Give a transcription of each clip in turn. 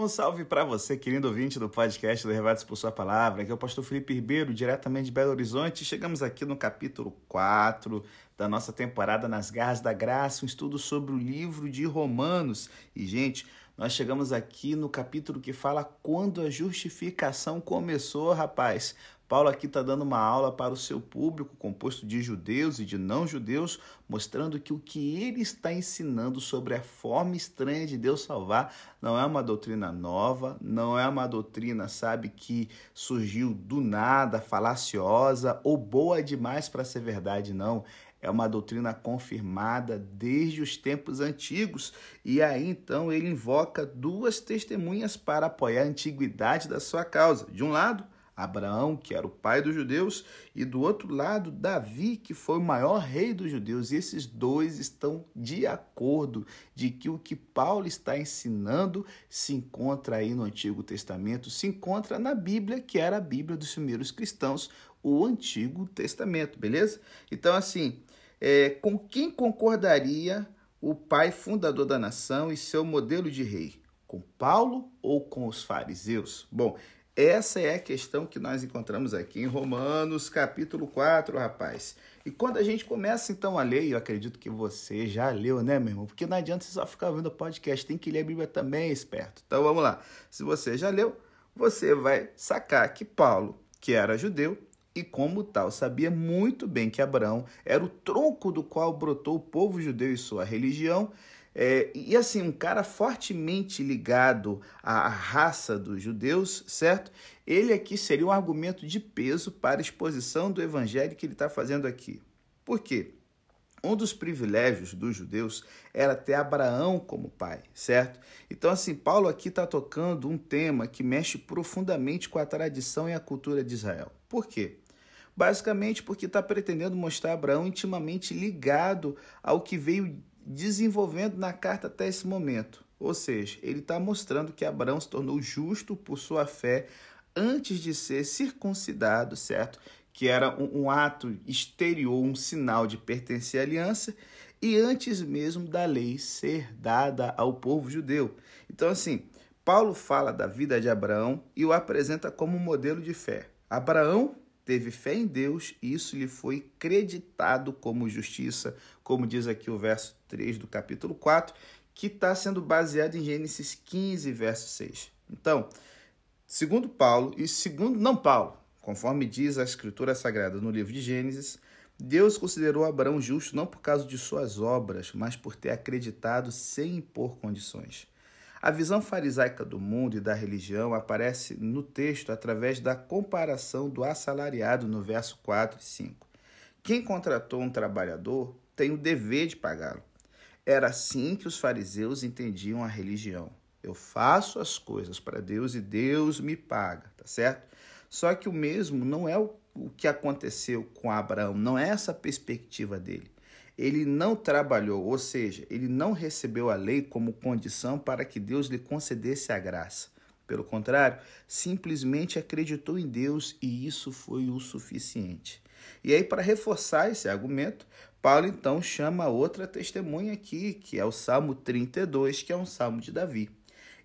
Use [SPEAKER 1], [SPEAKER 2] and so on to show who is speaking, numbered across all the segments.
[SPEAKER 1] Um salve para você, querido ouvinte do podcast Levados por Sua Palavra. Aqui é o pastor Felipe Ribeiro, diretamente de Belo Horizonte. Chegamos aqui no capítulo 4 da nossa temporada Nas Garras da Graça, um estudo sobre o livro de Romanos. E, gente, nós chegamos aqui no capítulo que fala quando a justificação começou, rapaz. Paulo aqui está dando uma aula para o seu público, composto de judeus e de não-judeus, mostrando que o que ele está ensinando sobre a forma estranha de Deus salvar não é uma doutrina nova, não é uma doutrina, sabe, que surgiu do nada, falaciosa ou boa demais para ser verdade, não. É uma doutrina confirmada desde os tempos antigos. E aí então ele invoca duas testemunhas para apoiar a antiguidade da sua causa. De um lado, Abraão, que era o pai dos judeus, e do outro lado, Davi, que foi o maior rei dos judeus. E esses dois estão de acordo de que o que Paulo está ensinando se encontra aí no Antigo Testamento, se encontra na Bíblia, que era a Bíblia dos primeiros cristãos, o Antigo Testamento, beleza? Então, assim, é, com quem concordaria o pai fundador da nação e seu modelo de rei? Com Paulo ou com os fariseus? Bom, essa é a questão que nós encontramos aqui em Romanos, capítulo 4, rapaz. E quando a gente começa então a ler, eu acredito que você já leu, né, meu irmão? Porque não adianta você só ficar ouvindo podcast, tem que ler a Bíblia também, esperto. Então vamos lá. Se você já leu, você vai sacar que Paulo, que era judeu, e como tal sabia muito bem que Abraão era o tronco do qual brotou o povo judeu e sua religião, é, e assim, um cara fortemente ligado à raça dos judeus, certo? Ele aqui seria um argumento de peso para a exposição do evangelho que ele está fazendo aqui. Por quê? Um dos privilégios dos judeus era ter Abraão como pai, certo? Então, assim, Paulo aqui está tocando um tema que mexe profundamente com a tradição e a cultura de Israel. Por quê? Basicamente porque está pretendendo mostrar Abraão intimamente ligado ao que veio desenvolvendo na carta até esse momento. Ou seja, ele está mostrando que Abraão se tornou justo por sua fé antes de ser circuncidado, certo? Que era um, um ato exterior, um sinal de pertencer à aliança, e antes mesmo da lei ser dada ao povo judeu. Então, assim, Paulo fala da vida de Abraão e o apresenta como um modelo de fé. Abraão teve fé em Deus e isso lhe foi creditado como justiça, como diz aqui o verso 3 do capítulo 4, que está sendo baseado em Gênesis 15, verso 6. Então, segundo Paulo, e segundo não Paulo, conforme diz a Escritura Sagrada no livro de Gênesis, Deus considerou Abraão justo não por causa de suas obras, mas por ter acreditado sem impor condições. A visão farisaica do mundo e da religião aparece no texto através da comparação do assalariado no verso 4 e 5. Quem contratou um trabalhador tem o dever de pagá-lo. Era assim que os fariseus entendiam a religião. Eu faço as coisas para Deus e Deus me paga, tá certo? Só que o mesmo não é o que aconteceu com Abraão, não é essa a perspectiva dele ele não trabalhou, ou seja, ele não recebeu a lei como condição para que Deus lhe concedesse a graça. Pelo contrário, simplesmente acreditou em Deus e isso foi o suficiente. E aí, para reforçar esse argumento, Paulo então chama outra testemunha aqui, que é o Salmo 32, que é um salmo de Davi.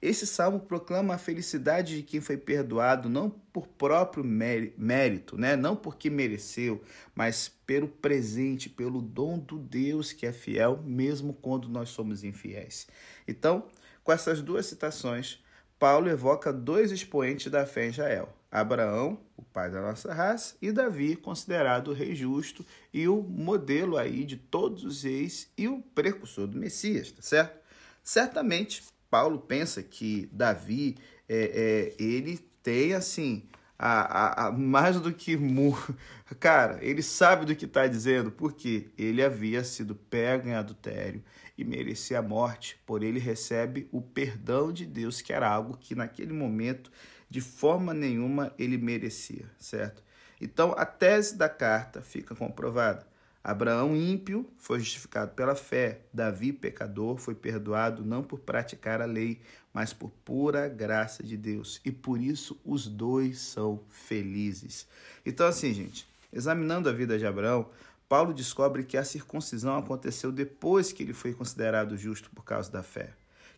[SPEAKER 1] Esse salmo proclama a felicidade de quem foi perdoado não por próprio mérito, né? não porque mereceu, mas pelo presente, pelo dom do Deus que é fiel, mesmo quando nós somos infiéis. Então, com essas duas citações, Paulo evoca dois expoentes da fé em Israel: Abraão, o pai da nossa raça, e Davi, considerado o rei justo e o modelo aí de todos os reis e o precursor do Messias, tá certo? Certamente Paulo pensa que Davi, é, é, ele tem assim, a, a, a, mais do que. Cara, ele sabe do que está dizendo, porque ele havia sido pego em adultério e merecia a morte, por ele recebe o perdão de Deus, que era algo que naquele momento, de forma nenhuma, ele merecia, certo? Então, a tese da carta fica comprovada. Abraão ímpio foi justificado pela fé, Davi pecador foi perdoado não por praticar a lei, mas por pura graça de Deus. E por isso os dois são felizes. Então assim, gente, examinando a vida de Abraão, Paulo descobre que a circuncisão aconteceu depois que ele foi considerado justo por causa da fé.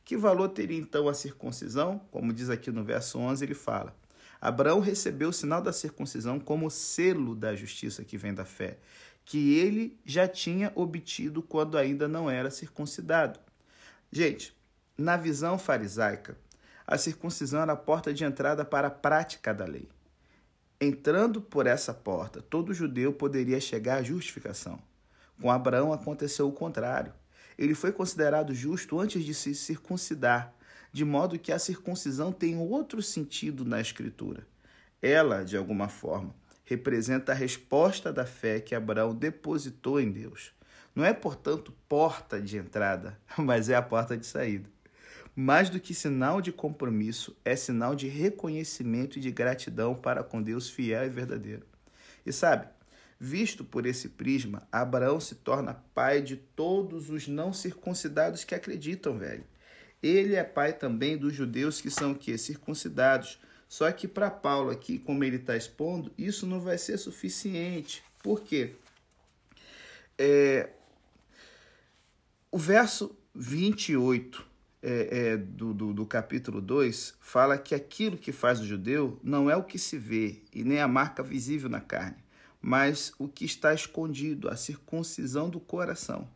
[SPEAKER 1] Que valor teria então a circuncisão? Como diz aqui no verso 11, ele fala: Abraão recebeu o sinal da circuncisão como selo da justiça que vem da fé, que ele já tinha obtido quando ainda não era circuncidado. Gente, na visão farisaica, a circuncisão era a porta de entrada para a prática da lei. Entrando por essa porta, todo judeu poderia chegar à justificação. Com Abraão aconteceu o contrário. Ele foi considerado justo antes de se circuncidar, de modo que a circuncisão tem outro sentido na Escritura. Ela, de alguma forma, representa a resposta da fé que Abraão depositou em Deus. Não é, portanto, porta de entrada, mas é a porta de saída. Mais do que sinal de compromisso, é sinal de reconhecimento e de gratidão para com Deus fiel e verdadeiro. E sabe, Visto por esse prisma, Abraão se torna pai de todos os não circuncidados que acreditam, velho. Ele é pai também dos judeus que são que circuncidados. Só que para Paulo aqui, como ele está expondo, isso não vai ser suficiente. Por quê? É, o verso 28 é, é, do, do, do capítulo 2 fala que aquilo que faz o judeu não é o que se vê e nem a marca visível na carne mas o que está escondido, a circuncisão do coração.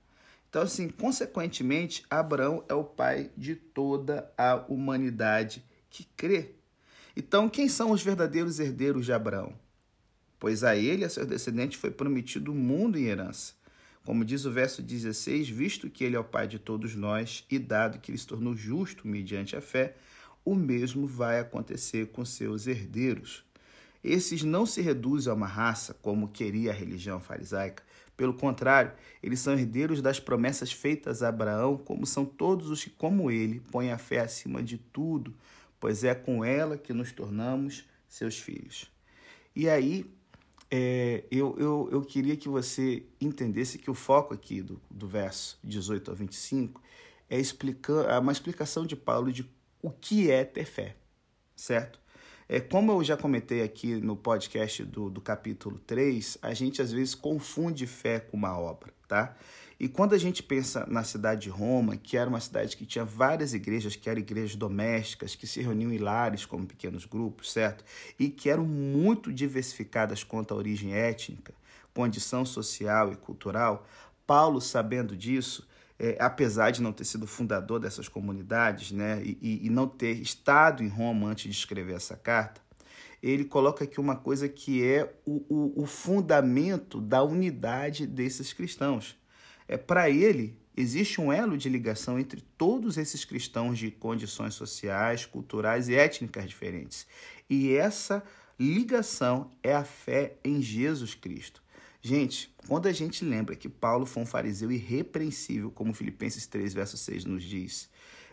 [SPEAKER 1] Então, assim, consequentemente, Abraão é o pai de toda a humanidade que crê. Então, quem são os verdadeiros herdeiros de Abraão? Pois a ele e a seus descendentes foi prometido o mundo em herança. Como diz o verso 16, visto que ele é o pai de todos nós e dado que ele se tornou justo mediante a fé, o mesmo vai acontecer com seus herdeiros. Esses não se reduzem a uma raça, como queria a religião farisaica. Pelo contrário, eles são herdeiros das promessas feitas a Abraão, como são todos os que, como ele, põem a fé acima de tudo, pois é com ela que nos tornamos seus filhos. E aí, é, eu, eu, eu queria que você entendesse que o foco aqui do, do verso 18 a 25 é explicar, é uma explicação de Paulo de o que é ter fé, certo? É, como eu já comentei aqui no podcast do, do capítulo 3, a gente às vezes confunde fé com uma obra, tá? E quando a gente pensa na cidade de Roma, que era uma cidade que tinha várias igrejas, que eram igrejas domésticas, que se reuniam em lares como pequenos grupos, certo? E que eram muito diversificadas quanto à origem étnica, condição social e cultural, Paulo, sabendo disso, é, apesar de não ter sido fundador dessas comunidades, né, e, e não ter estado em Roma antes de escrever essa carta, ele coloca aqui uma coisa que é o, o, o fundamento da unidade desses cristãos. É Para ele, existe um elo de ligação entre todos esses cristãos de condições sociais, culturais e étnicas diferentes. E essa ligação é a fé em Jesus Cristo. Gente, quando a gente lembra que Paulo foi um fariseu irrepreensível, como Filipenses 3, verso 6 nos diz,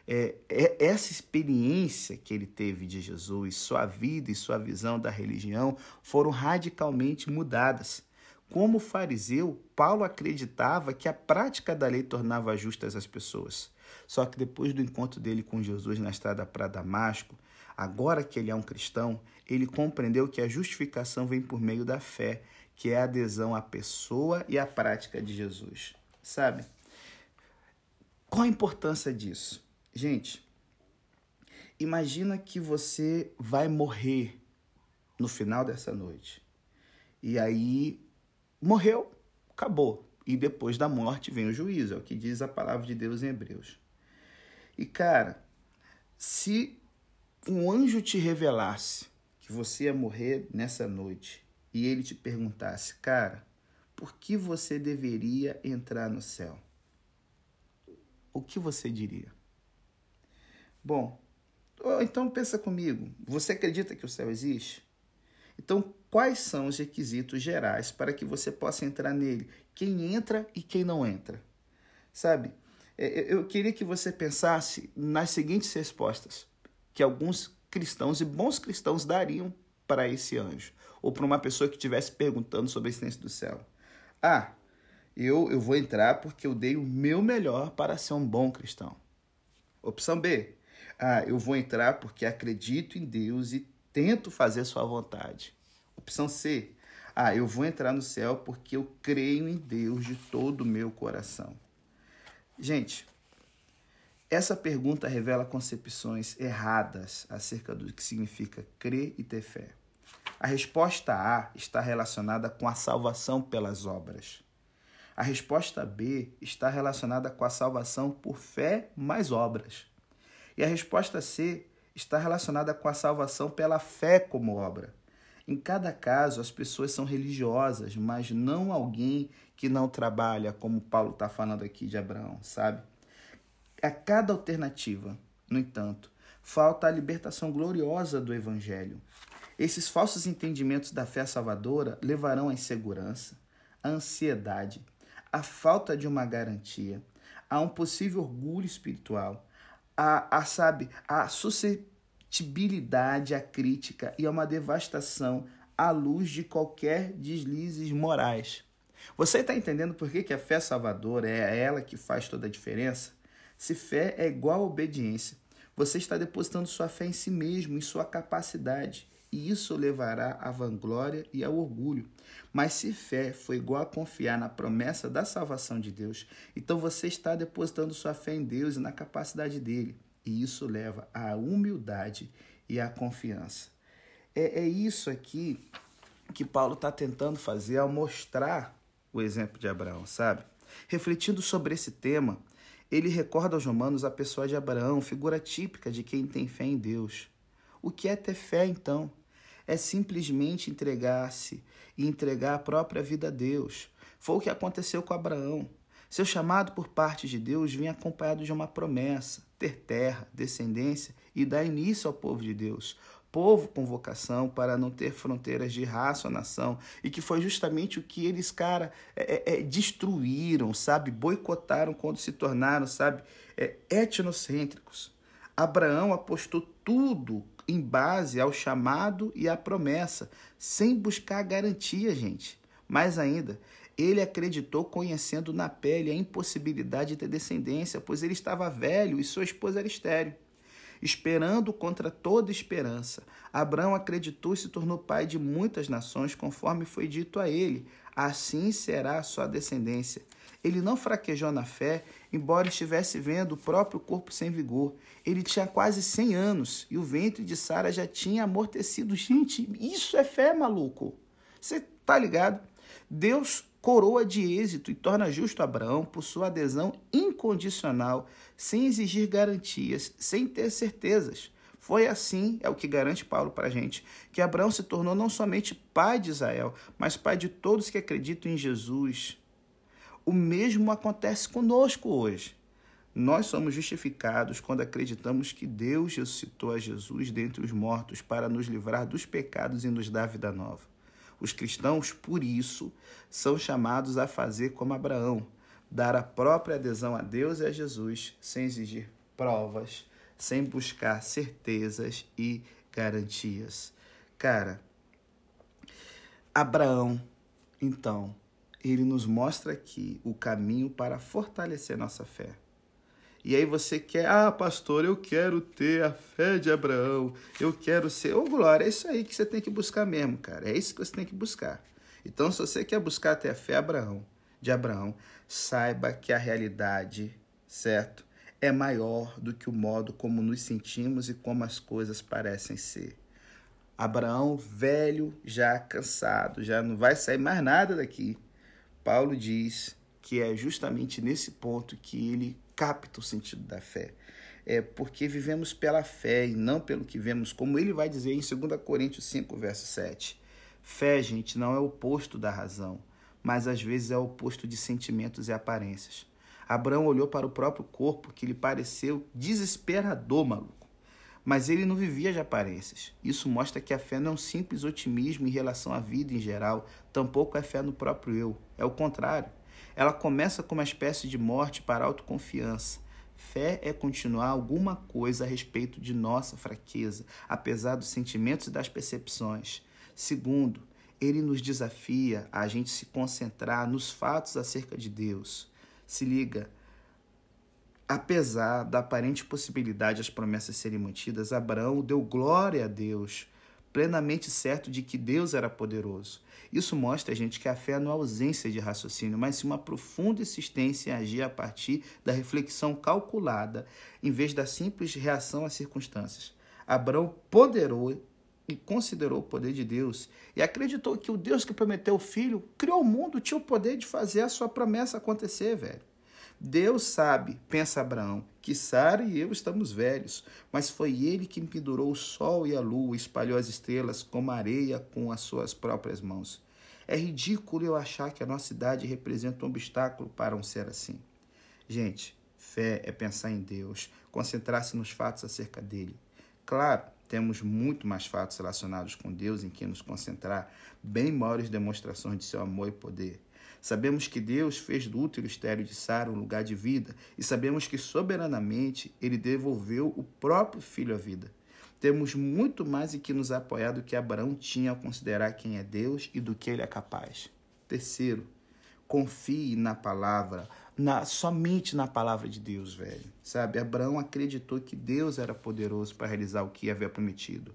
[SPEAKER 1] é, é, essa experiência que ele teve de Jesus, sua vida e sua visão da religião foram radicalmente mudadas. Como fariseu, Paulo acreditava que a prática da lei tornava justas as pessoas. Só que depois do encontro dele com Jesus na estrada para Damasco, agora que ele é um cristão, ele compreendeu que a justificação vem por meio da fé que é a adesão à pessoa e à prática de Jesus. Sabe? Qual a importância disso? Gente, imagina que você vai morrer no final dessa noite. E aí morreu, acabou. E depois da morte vem o juízo, é o que diz a palavra de Deus em Hebreus. E cara, se um anjo te revelasse que você ia morrer nessa noite e ele te perguntasse, cara, por que você deveria entrar no céu? O que você diria? Bom, então pensa comigo, você acredita que o céu existe? Então, quais são os requisitos gerais para que você possa entrar nele? Quem entra e quem não entra? Sabe? É, é, eu queria que você pensasse nas seguintes respostas que alguns cristãos e bons cristãos dariam para esse anjo ou para uma pessoa que estivesse perguntando sobre a existência do céu. Ah, eu, eu vou entrar porque eu dei o meu melhor para ser um bom cristão. Opção B. Ah, eu vou entrar porque acredito em Deus e tento fazer sua vontade. Opção C. Ah, eu vou entrar no céu porque eu creio em Deus de todo o meu coração. Gente, Essa pergunta revela concepções erradas acerca do que significa crer e ter fé. A resposta A está relacionada com a salvação pelas obras. A resposta B está relacionada com a salvação por fé mais obras. E a resposta C está relacionada com a salvação pela fé como obra. Em cada caso, as pessoas são religiosas, mas não alguém que não trabalha, como Paulo está falando aqui de Abraão, sabe? A cada alternativa, no entanto, falta a libertação gloriosa do Evangelho. Esses falsos entendimentos da fé salvadora levarão à insegurança, à ansiedade, à falta de uma garantia, a um possível orgulho espiritual, a, a sabe, a suscetibilidade à crítica e a uma devastação à luz de qualquer deslizes morais. Você está entendendo por que, que a fé salvadora é ela que faz toda a diferença? Se fé é igual a obediência, você está depositando sua fé em si mesmo, em sua capacidade e isso levará à vanglória e ao orgulho. Mas se fé foi igual a confiar na promessa da salvação de Deus, então você está depositando sua fé em Deus e na capacidade dele. E isso leva à humildade e à confiança. É, é isso aqui que Paulo está tentando fazer ao mostrar o exemplo de Abraão, sabe? Refletindo sobre esse tema, ele recorda aos romanos a pessoa de Abraão, figura típica de quem tem fé em Deus. O que é ter fé, então? é simplesmente entregar-se e entregar a própria vida a Deus. Foi o que aconteceu com Abraão. Seu chamado por parte de Deus vinha acompanhado de uma promessa: ter terra, descendência e dar início ao povo de Deus. Povo com vocação para não ter fronteiras de raça ou nação, e que foi justamente o que eles, cara, é, é, é destruíram, sabe? Boicotaram quando se tornaram, sabe, é, etnocêntricos. Abraão apostou tudo em base ao chamado e à promessa, sem buscar garantia, gente. Mais ainda, ele acreditou conhecendo na pele a impossibilidade de ter descendência, pois ele estava velho e sua esposa era estéril. Esperando contra toda esperança, Abraão acreditou e se tornou pai de muitas nações, conforme foi dito a ele: assim será a sua descendência. Ele não fraquejou na fé, embora estivesse vendo o próprio corpo sem vigor. Ele tinha quase 100 anos e o ventre de Sara já tinha amortecido. Gente, isso é fé, maluco. Você tá ligado? Deus coroa de êxito e torna justo Abraão por sua adesão incondicional, sem exigir garantias, sem ter certezas. Foi assim, é o que garante Paulo para a gente, que Abraão se tornou não somente pai de Israel, mas pai de todos que acreditam em Jesus. O mesmo acontece conosco hoje. Nós somos justificados quando acreditamos que Deus ressuscitou a Jesus dentre os mortos para nos livrar dos pecados e nos dar vida nova. Os cristãos, por isso, são chamados a fazer como Abraão, dar a própria adesão a Deus e a Jesus, sem exigir provas, sem buscar certezas e garantias. Cara, Abraão, então, ele nos mostra aqui o caminho para fortalecer nossa fé. E aí você quer, ah, pastor, eu quero ter a fé de Abraão, eu quero ser. Ô, oh, Glória, é isso aí que você tem que buscar mesmo, cara. É isso que você tem que buscar. Então, se você quer buscar ter a fé Abraão, de Abraão, saiba que a realidade, certo? É maior do que o modo como nos sentimos e como as coisas parecem ser. Abraão, velho, já cansado, já não vai sair mais nada daqui Paulo diz que é justamente nesse ponto que ele capta o sentido da fé. É porque vivemos pela fé e não pelo que vemos, como ele vai dizer em 2 Coríntios 5, verso 7. Fé, gente, não é o oposto da razão, mas às vezes é o oposto de sentimentos e aparências. Abraão olhou para o próprio corpo que lhe pareceu desesperador, maluco mas ele não vivia de aparências. Isso mostra que a fé não é um simples otimismo em relação à vida em geral, tampouco é fé no próprio eu. É o contrário. Ela começa com uma espécie de morte para autoconfiança. Fé é continuar alguma coisa a respeito de nossa fraqueza, apesar dos sentimentos e das percepções. Segundo, ele nos desafia a gente se concentrar nos fatos acerca de Deus. Se liga, Apesar da aparente possibilidade das promessas serem mantidas, Abraão deu glória a Deus plenamente certo de que Deus era poderoso. Isso mostra a gente que a fé não é ausência de raciocínio, mas sim uma profunda insistência em agir a partir da reflexão calculada, em vez da simples reação às circunstâncias. Abraão ponderou e considerou o poder de Deus e acreditou que o Deus que prometeu o filho criou o mundo, tinha o poder de fazer a sua promessa acontecer, velho. Deus sabe, pensa Abraão, que Sara e eu estamos velhos, mas foi ele que pendurou o sol e a lua, espalhou as estrelas como areia com as suas próprias mãos. É ridículo eu achar que a nossa idade representa um obstáculo para um ser assim. Gente, fé é pensar em Deus, concentrar-se nos fatos acerca dele. Claro, temos muito mais fatos relacionados com Deus em que nos concentrar, bem maiores demonstrações de seu amor e poder. Sabemos que Deus fez do útero estéreo de Sara um lugar de vida e sabemos que soberanamente ele devolveu o próprio filho à vida. Temos muito mais em que nos apoiar do que Abraão tinha ao considerar quem é Deus e do que ele é capaz. Terceiro, confie na palavra, na, somente na palavra de Deus, velho. Sabe? Abraão acreditou que Deus era poderoso para realizar o que havia prometido.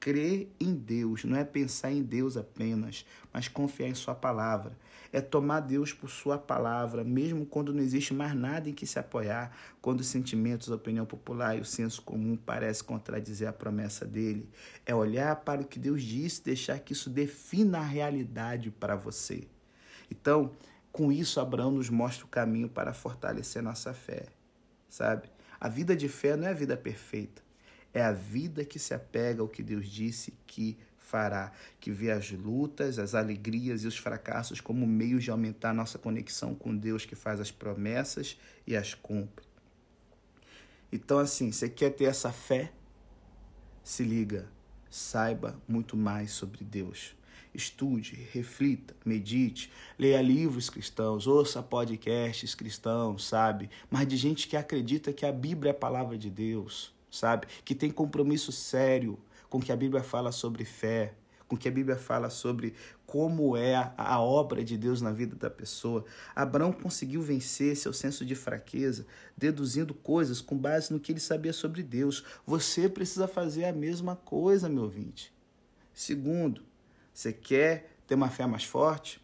[SPEAKER 1] Crer em Deus não é pensar em Deus apenas, mas confiar em Sua palavra. É tomar Deus por Sua palavra, mesmo quando não existe mais nada em que se apoiar, quando os sentimentos, a opinião popular e o senso comum parecem contradizer a promessa dele. É olhar para o que Deus disse, deixar que isso defina a realidade para você. Então, com isso, Abraão nos mostra o caminho para fortalecer nossa fé, sabe? A vida de fé não é a vida perfeita é a vida que se apega ao que Deus disse que fará, que vê as lutas, as alegrias e os fracassos como meios de aumentar nossa conexão com Deus que faz as promessas e as cumpre. Então, assim, você quer ter essa fé? Se liga, saiba muito mais sobre Deus. Estude, reflita, medite, leia livros cristãos, ouça podcasts cristãos, sabe? Mas de gente que acredita que a Bíblia é a palavra de Deus sabe? Que tem compromisso sério com o que a Bíblia fala sobre fé, com o que a Bíblia fala sobre como é a, a, obra de Deus na vida da pessoa. Abraão conseguiu vencer seu senso de fraqueza, deduzindo coisas com base no que ele sabia sobre Deus. Você precisa fazer a mesma coisa, meu ouvinte. Segundo, você quer ter uma fé mais forte?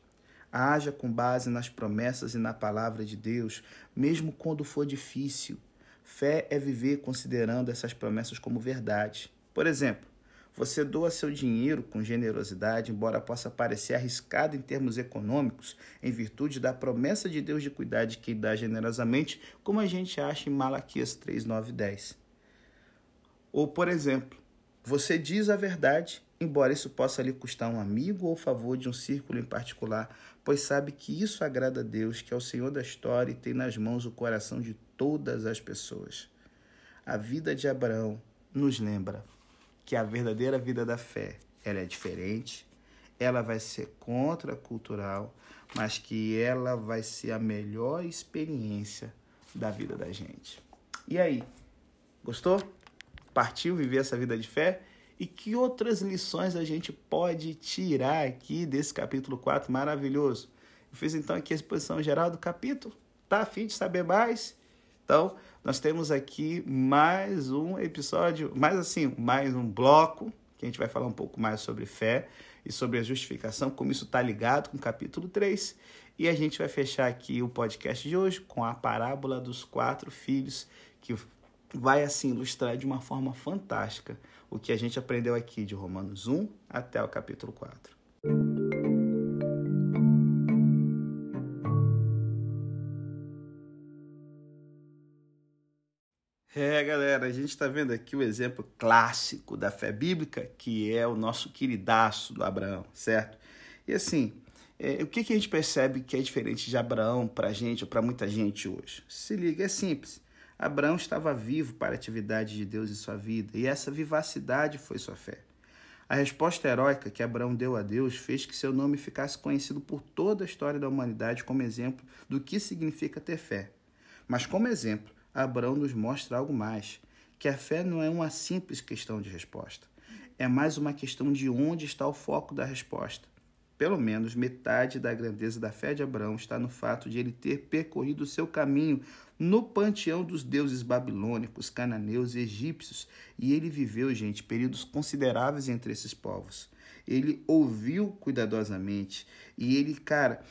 [SPEAKER 1] Haja com base nas promessas e na palavra de Deus, mesmo quando for difícil. Fé é viver considerando essas promessas como verdade. Por exemplo, você doa seu dinheiro com generosidade, embora possa parecer arriscado em termos econômicos, em virtude da promessa de Deus de cuidar de quem dá generosamente, como a gente acha em Malaquias 3, 9 e 10. Ou, por exemplo, você diz a verdade, embora isso possa lhe custar um amigo ou favor de um círculo em particular, pois sabe que isso agrada a Deus, que é o Senhor da história e tem nas mãos o coração de todas as pessoas. A vida de Abraão nos lembra que a verdadeira vida da fé ela é diferente, ela vai ser contracultural, mas que ela vai ser a melhor experiência da vida da gente. E aí, gostou? Partiu viver essa vida de fé? E que outras lições a gente pode tirar aqui desse capítulo 4 maravilhoso? Eu fiz então aqui a exposição geral do capítulo. Tá afim de saber mais? Então, nós temos aqui mais um episódio, mais assim, mais um bloco, que a gente vai falar um pouco mais sobre fé e sobre a justificação, como isso está ligado com o capítulo 3. E a gente vai fechar aqui o podcast de hoje com a parábola dos quatro filhos, que vai assim ilustrar de uma forma fantástica o que a gente aprendeu aqui de Romanos 1 até o capítulo 4. Galera, a gente está vendo aqui o exemplo clássico da fé bíblica, que é o nosso queridaço do Abraão, certo? E assim, é, o que, que a gente percebe que é diferente de Abraão para a gente ou para muita gente hoje? Se liga, é simples. Abraão estava vivo para a atividade de Deus em sua vida, e essa vivacidade foi sua fé. A resposta heróica que Abraão deu a Deus fez que seu nome ficasse conhecido por toda a história da humanidade como exemplo do que significa ter fé. Mas, como exemplo, Abraão nos mostra algo mais: que a fé não é uma simples questão de resposta, é mais uma questão de onde está o foco da resposta. pelo menos metade da grandeza da fé de Abraão está no fato de ele ter percorrido o seu caminho no panteão dos deuses babilônicos, cananeus e egípcios. E ele viveu, gente, períodos consideráveis entre esses povos. Ele ouviu cuidadosamente e ele, cara,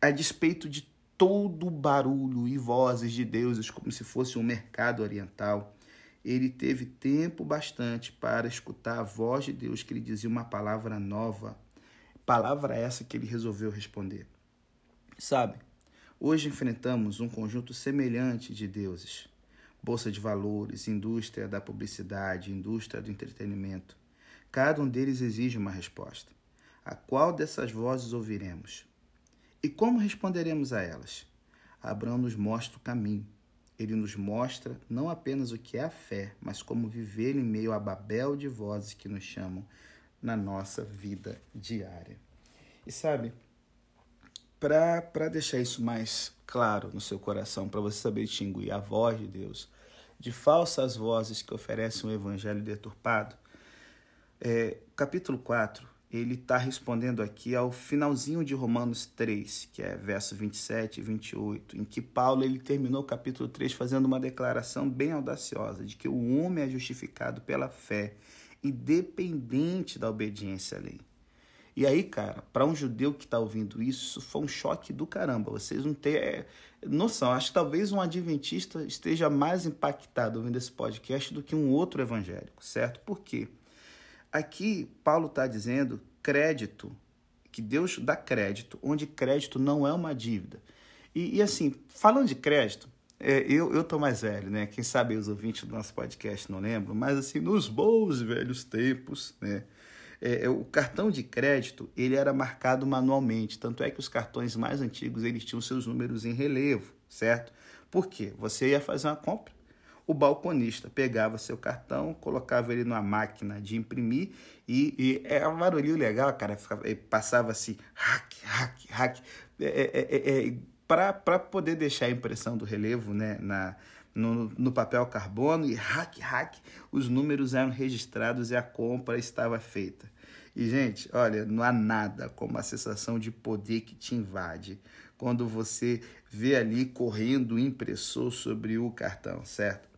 [SPEAKER 1] a despeito de todo o barulho e vozes de deuses, como se fosse um mercado oriental, ele teve tempo bastante para escutar a voz de Deus que lhe dizia uma palavra nova. Palavra essa que ele resolveu responder. Sabe, hoje enfrentamos um conjunto semelhante de deuses. Bolsa de valores, indústria da publicidade, indústria do entretenimento. Cada um deles exige uma resposta. A qual dessas vozes ouviremos? E como responderemos a elas? Abraão nos mostra o caminho ele nos mostra não apenas o que é a fé, mas como viver em meio a babel de vozes que nos chamam na nossa vida diária. E sabe, para deixar isso mais claro no seu coração, para você saber distinguir a voz de Deus de falsas vozes que oferecem um evangelho deturpado, é, capítulo 4 ele está respondendo aqui ao finalzinho de Romanos 3, que é verso 27 e 28, em que Paulo ele terminou o capítulo 3 fazendo uma declaração bem audaciosa de que o homem é justificado pela fé, independente da obediência à lei. E aí, cara, para um judeu que está ouvindo isso, isso foi um choque do caramba. Vocês não têm é, noção. Acho que talvez um adventista esteja mais impactado ouvindo esse podcast do que um outro evangélico, certo? Por quê? Aqui, Paulo está dizendo crédito, que Deus dá crédito, onde crédito não é uma dívida. E, e assim, falando de crédito, é, eu, eu tô mais velho, né? Quem sabe os ouvintes do nosso podcast não lembram, mas assim, nos bons velhos tempos, né? É, é, o cartão de crédito ele era marcado manualmente, tanto é que os cartões mais antigos eles tinham seus números em relevo, certo? Por quê? Você ia fazer uma compra, o balconista pegava seu cartão, colocava ele numa máquina de imprimir e, e era um barulhinho legal, cara. Passava-se hack, hack, hack. É, é, é, é para poder deixar a impressão do relevo né, na, no, no, papel carbono e hack, hack, os números eram registrados e a compra estava feita. E, gente, olha, não há nada como a sensação de poder que te invade quando você vê ali correndo o impressor sobre o cartão, certo?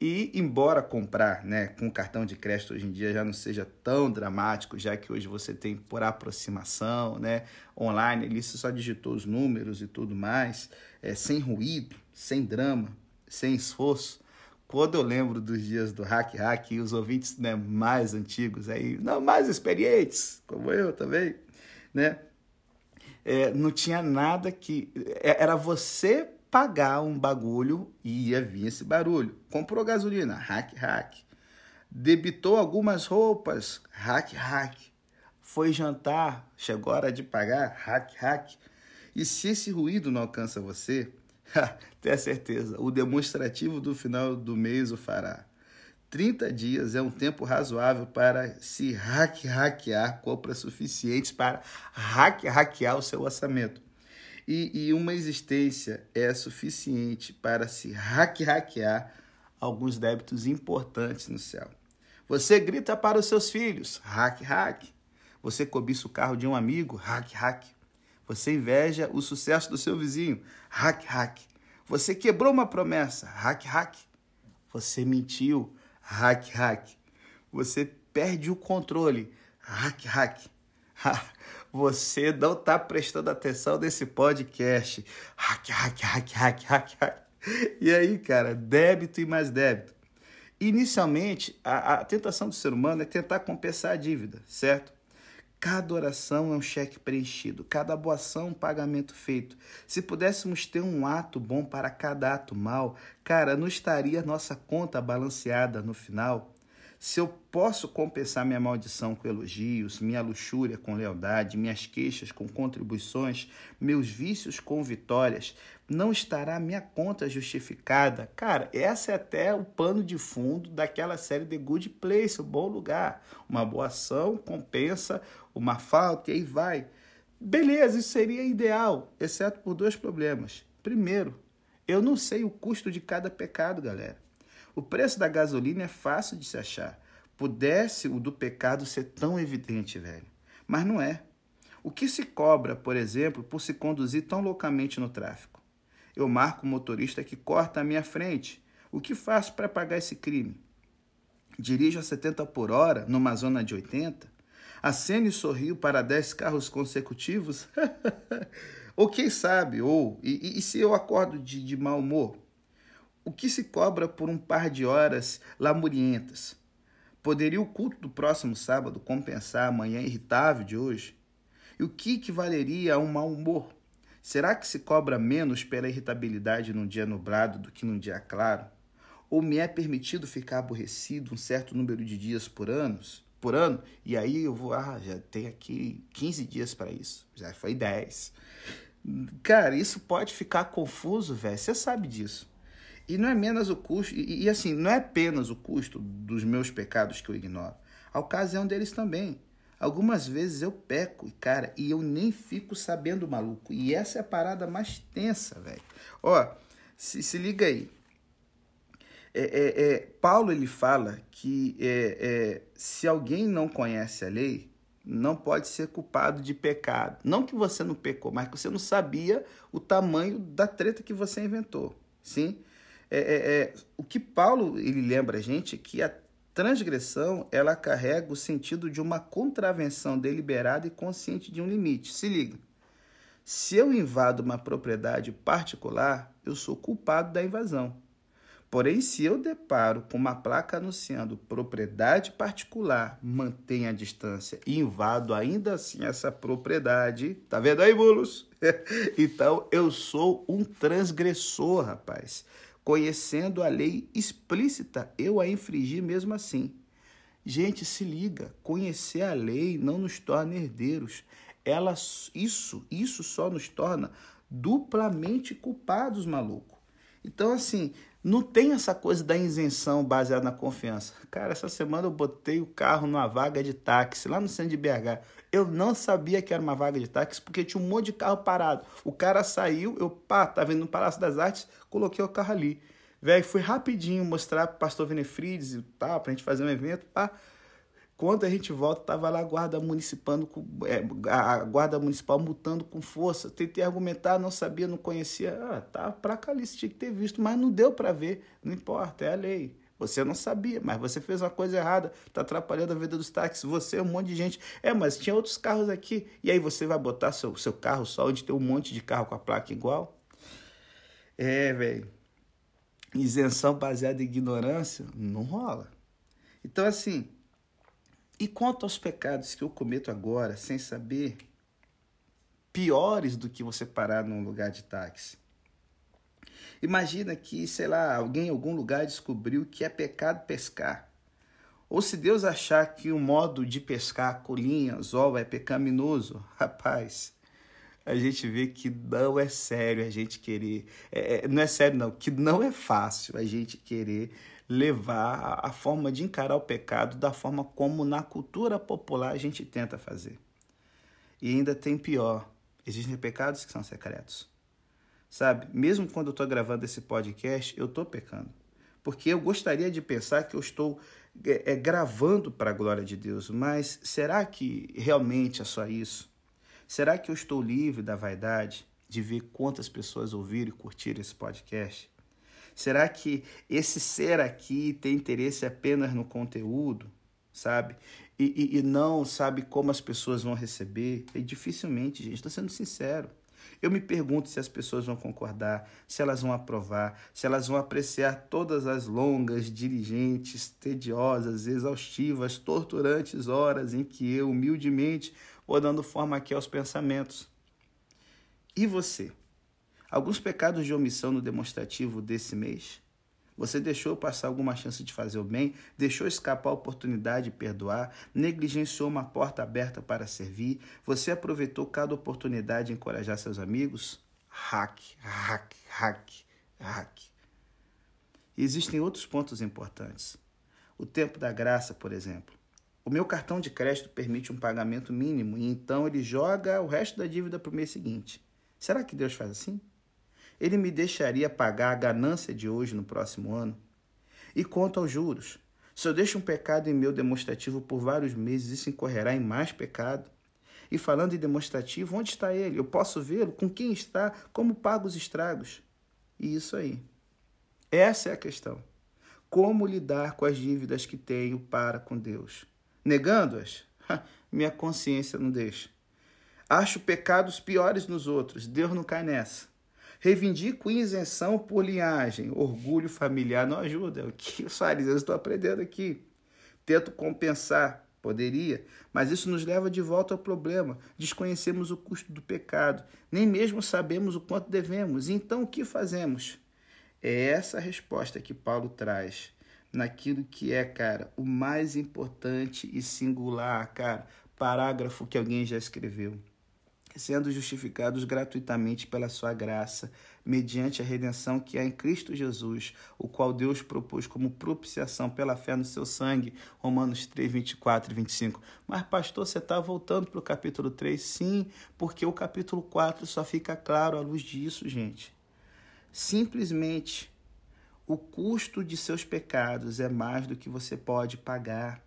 [SPEAKER 1] E embora comprar né, com cartão de crédito hoje em dia já não seja tão dramático, já que hoje você tem por aproximação, né, online, você só digitou os números e tudo mais, é, sem ruído, sem drama, sem esforço. Quando eu lembro dos dias do Hack Hack e os ouvintes né, mais antigos, aí, não mais experientes, como eu também, né, é, não tinha nada que. É, era você pagar um bagulho e ia vir esse barulho. Comprou gasolina, hack, hack. Debitou algumas roupas, hack, hack. Foi jantar, chegou a hora de pagar, hack, hack. E se esse ruído não alcança você, tenha certeza, o demonstrativo do final do mês o fará. 30 dias é um tempo razoável para se hack, hackear compras suficientes para hack, hackear o seu orçamento e, e uma existência é suficiente para se hackear alguns débitos importantes no céu. Você grita para os seus filhos, hack, hack. Você cobiça o carro de um amigo, hack, hack. Você inveja o sucesso do seu vizinho, hack, hack. Você quebrou uma promessa, hack, hack. Você mentiu, hack, hack. Você perde o controle, hack, hack. você não está prestando atenção nesse podcast. Hack, hack, hack, hack, hack, hack. E aí, cara, débito e mais débito. Inicialmente, a, a tentação do ser humano é tentar compensar a dívida, certo? Cada oração é um cheque preenchido, cada boa ação um pagamento feito. Se pudéssemos ter um ato bom para cada ato mal, cara, não estaria nossa conta balanceada no final? Se eu posso compensar minha maldição com elogios, minha luxúria com lealdade, minhas queixas com contribuições, meus vícios com vitórias, não estará minha conta justificada? Cara, essa é até o pano de fundo daquela série The Good Place, o bom lugar. Uma boa ação compensa uma falta e aí vai. Beleza, isso seria ideal, exceto por dois problemas. Primeiro, eu não sei o custo de cada pecado, galera. O preço da gasolina é fácil de se achar. Pudesse o do pecado ser tão evidente, velho. Mas não é. O que se cobra, por exemplo, por se conduzir tão loucamente no tráfico? Eu marco o motorista que corta à minha frente. O que faço para pagar esse crime? Dirijo a 70 por hora numa zona de 80? Acene e sorrio para 10 carros consecutivos? ou quem sabe, ou e, e se eu acordo de, de mau humor? O que se cobra por um par de horas lamurientas? Poderia o culto do próximo sábado compensar a manhã irritável de hoje? E o que equivaleria a um mau humor? Será que se cobra menos pela irritabilidade num dia nublado do que num dia claro? Ou me é permitido ficar aborrecido um certo número de dias por anos, por ano? E aí eu vou, ah, já tem aqui 15 dias para isso. Já foi 10. Cara, isso pode ficar confuso, velho. Você sabe disso. E não é menos o custo, e, e, assim, não é apenas o custo dos meus pecados que eu ignoro. A ocasião deles também. Algumas vezes eu peco, cara, e eu nem fico sabendo, maluco. E essa é a parada mais tensa, velho. Ó, se, se liga aí. É, é, é, Paulo ele fala que é, é, se alguém não conhece a lei, não pode ser culpado de pecado. Não que você não pecou, mas que você não sabia o tamanho da treta que você inventou. Sim? É, o que Paulo ele lembra a gente é que a Transgressão, ela carrega o sentido de uma contravenção deliberada e consciente de um limite. Se liga. Se eu invado uma propriedade particular, eu sou culpado da invasão. Porém, se eu deparo com uma placa anunciando propriedade particular, mantenha a distância e invado ainda assim essa propriedade, tá vendo aí, bulos? então eu sou um transgressor, rapaz conhecendo a lei explícita, eu a infringi mesmo assim. Gente, se liga, conhecer a lei não nos torna herdeiros. Ela, isso, isso só nos torna duplamente culpados, maluco. Então, assim, não tem essa coisa da isenção baseada na confiança. Cara, essa semana eu botei o carro numa vaga de táxi lá no centro de BH. Eu não sabia que era uma vaga de táxi porque tinha um monte de carro parado. O cara saiu, eu, pá, tá vendo no Palácio das Artes, coloquei o carro ali. Velho, fui rapidinho mostrar pro pastor Venefrides e tal, pra gente fazer um evento, pá. Quando a gente volta, tava lá a guarda municipal, é, a guarda municipal multando com força. Tentei argumentar, não sabia, não conhecia. Ah, tá pra cá ali, tinha que ter visto, mas não deu para ver. Não importa, é a lei. Você não sabia, mas você fez uma coisa errada, tá atrapalhando a vida dos táxis. Você, um monte de gente. É, mas tinha outros carros aqui. E aí você vai botar seu, seu carro só onde tem um monte de carro com a placa igual? É, velho. Isenção baseada em ignorância não rola. Então, assim, e quanto aos pecados que eu cometo agora, sem saber, piores do que você parar num lugar de táxi. Imagina que, sei lá, alguém em algum lugar descobriu que é pecado pescar. Ou se Deus achar que o modo de pescar colinha, anzol é pecaminoso, rapaz, a gente vê que não é sério a gente querer. É, é não é sério, não, que não é fácil a gente querer levar a forma de encarar o pecado da forma como na cultura popular a gente tenta fazer. E ainda tem pior: existem pecados que são secretos. Sabe, mesmo quando eu estou gravando esse podcast, eu estou pecando. Porque eu gostaria de pensar que eu estou é, é gravando para a glória de Deus, mas será que realmente é só isso? Será que eu estou livre da vaidade de ver quantas pessoas ouviram e curtiram esse podcast? Será que esse ser aqui tem interesse apenas no conteúdo, sabe? E, e, e não sabe como as pessoas vão receber? E dificilmente, gente, estou sendo sincero. Eu me pergunto se as pessoas vão concordar, se elas vão aprovar, se elas vão apreciar todas as longas, diligentes, tediosas, exaustivas, torturantes horas em que eu, humildemente, vou dando forma aqui aos pensamentos. E você? Alguns pecados de omissão no demonstrativo desse mês? Você deixou passar alguma chance de fazer o bem? Deixou escapar a oportunidade de perdoar? Negligenciou uma porta aberta para servir? Você aproveitou cada oportunidade de encorajar seus amigos? Hack, hack, hack, hack. Existem outros pontos importantes. O tempo da graça, por exemplo. O meu cartão de crédito permite um pagamento mínimo e então ele joga o resto da dívida para o mês seguinte. Será que Deus faz assim? Ele me deixaria pagar a ganância de hoje no próximo ano? E quanto aos juros? Se eu deixo um pecado em meu demonstrativo por vários meses, isso incorrerá em mais pecado? E falando em demonstrativo, onde está ele? Eu posso vê-lo? Com quem está? Como pago os estragos? E isso aí. Essa é a questão. Como lidar com as dívidas que tenho para com Deus? Negando-as? Minha consciência não deixa. Acho pecados piores nos outros. Deus não cai nessa. Reivindico isenção por linhagem. Orgulho familiar não ajuda. O que os fariseus estão aprendendo aqui? Tento compensar. Poderia, mas isso nos leva de volta ao problema. Desconhecemos o custo do pecado, nem mesmo sabemos o quanto devemos. Então, o que fazemos? É essa a resposta que Paulo traz naquilo que é, cara, o mais importante e singular, cara, parágrafo que alguém já escreveu sendo justificados gratuitamente pela sua graça, mediante a redenção que há em Cristo Jesus, o qual Deus propôs como propiciação pela fé no seu sangue. Romanos 3, 24 e 25. Mas, pastor, você está voltando para o capítulo 3? Sim, porque o capítulo 4 só fica claro à luz disso, gente. Simplesmente, o custo de seus pecados é mais do que você pode pagar.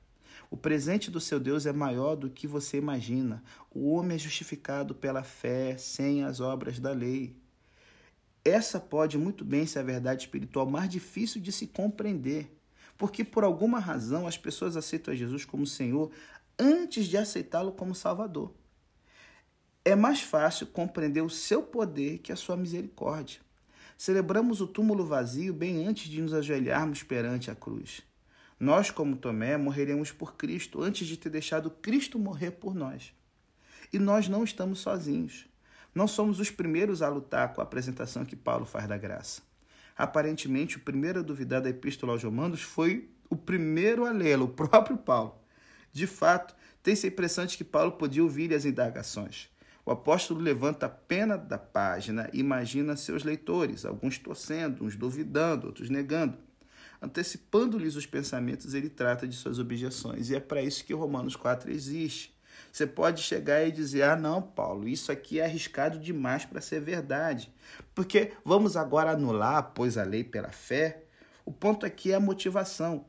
[SPEAKER 1] O presente do seu Deus é maior do que você imagina. O homem é justificado pela fé, sem as obras da lei. Essa pode muito bem ser a verdade espiritual mais difícil de se compreender, porque por alguma razão as pessoas aceitam Jesus como Senhor antes de aceitá-lo como Salvador. É mais fácil compreender o seu poder que a sua misericórdia. Celebramos o túmulo vazio bem antes de nos ajoelharmos perante a cruz. Nós, como Tomé, morreremos por Cristo antes de ter deixado Cristo morrer por nós. E nós não estamos sozinhos. Não somos os primeiros a lutar com a apresentação que Paulo faz da graça. Aparentemente, o primeiro a duvidar da Epístola aos Romanos foi o primeiro a lê-la, o próprio Paulo. De fato, tem-se a impressão de que Paulo podia ouvir as indagações. O apóstolo levanta a pena da página e imagina seus leitores, alguns torcendo, uns duvidando, outros negando antecipando-lhes os pensamentos, ele trata de suas objeções. E é para isso que Romanos 4 existe. Você pode chegar e dizer: ah, não, Paulo, isso aqui é arriscado demais para ser verdade. Porque vamos agora anular, pois a lei pela fé. O ponto aqui é a motivação.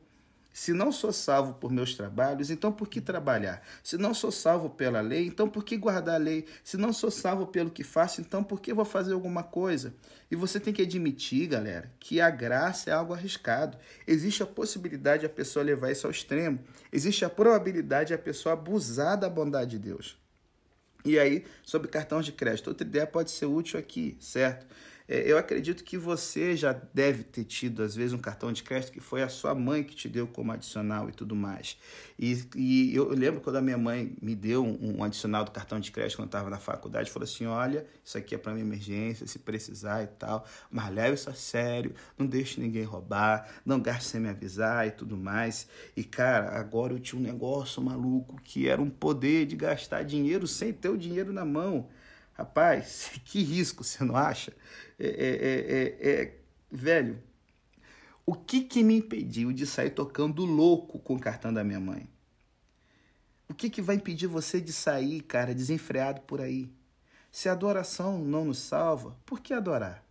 [SPEAKER 1] Se não sou salvo por meus trabalhos, então por que trabalhar? Se não sou salvo pela lei, então por que guardar a lei? Se não sou salvo pelo que faço, então por que vou fazer alguma coisa? E você tem que admitir, galera, que a graça é algo arriscado. Existe a possibilidade de a pessoa levar isso ao extremo. Existe a probabilidade de a pessoa abusar da bondade de Deus. E aí, sobre cartões de crédito, outra ideia pode ser útil aqui, certo? É, eu acredito que você já deve ter tido, às vezes, um cartão de crédito que foi a sua mãe que te deu como adicional e tudo mais. E, e eu lembro quando a minha mãe me deu um, um adicional do cartão de crédito quando eu estava na faculdade, falou assim: olha, isso aqui é para minha emergência, se precisar e tal, mas leve isso a sério, não deixe ninguém roubar, não gaste sem me avisar e tudo mais. E cara, agora eu tinha um negócio maluco que era um poder de gastar dinheiro sem ter o dinheiro na mão. Rapaz, que risco, você não acha? É, é, é, é, velho, o que, que me impediu de sair tocando louco com o cartão da minha mãe? O que, que vai impedir você de sair, cara, desenfreado por aí? Se a adoração não nos salva, por que adorar?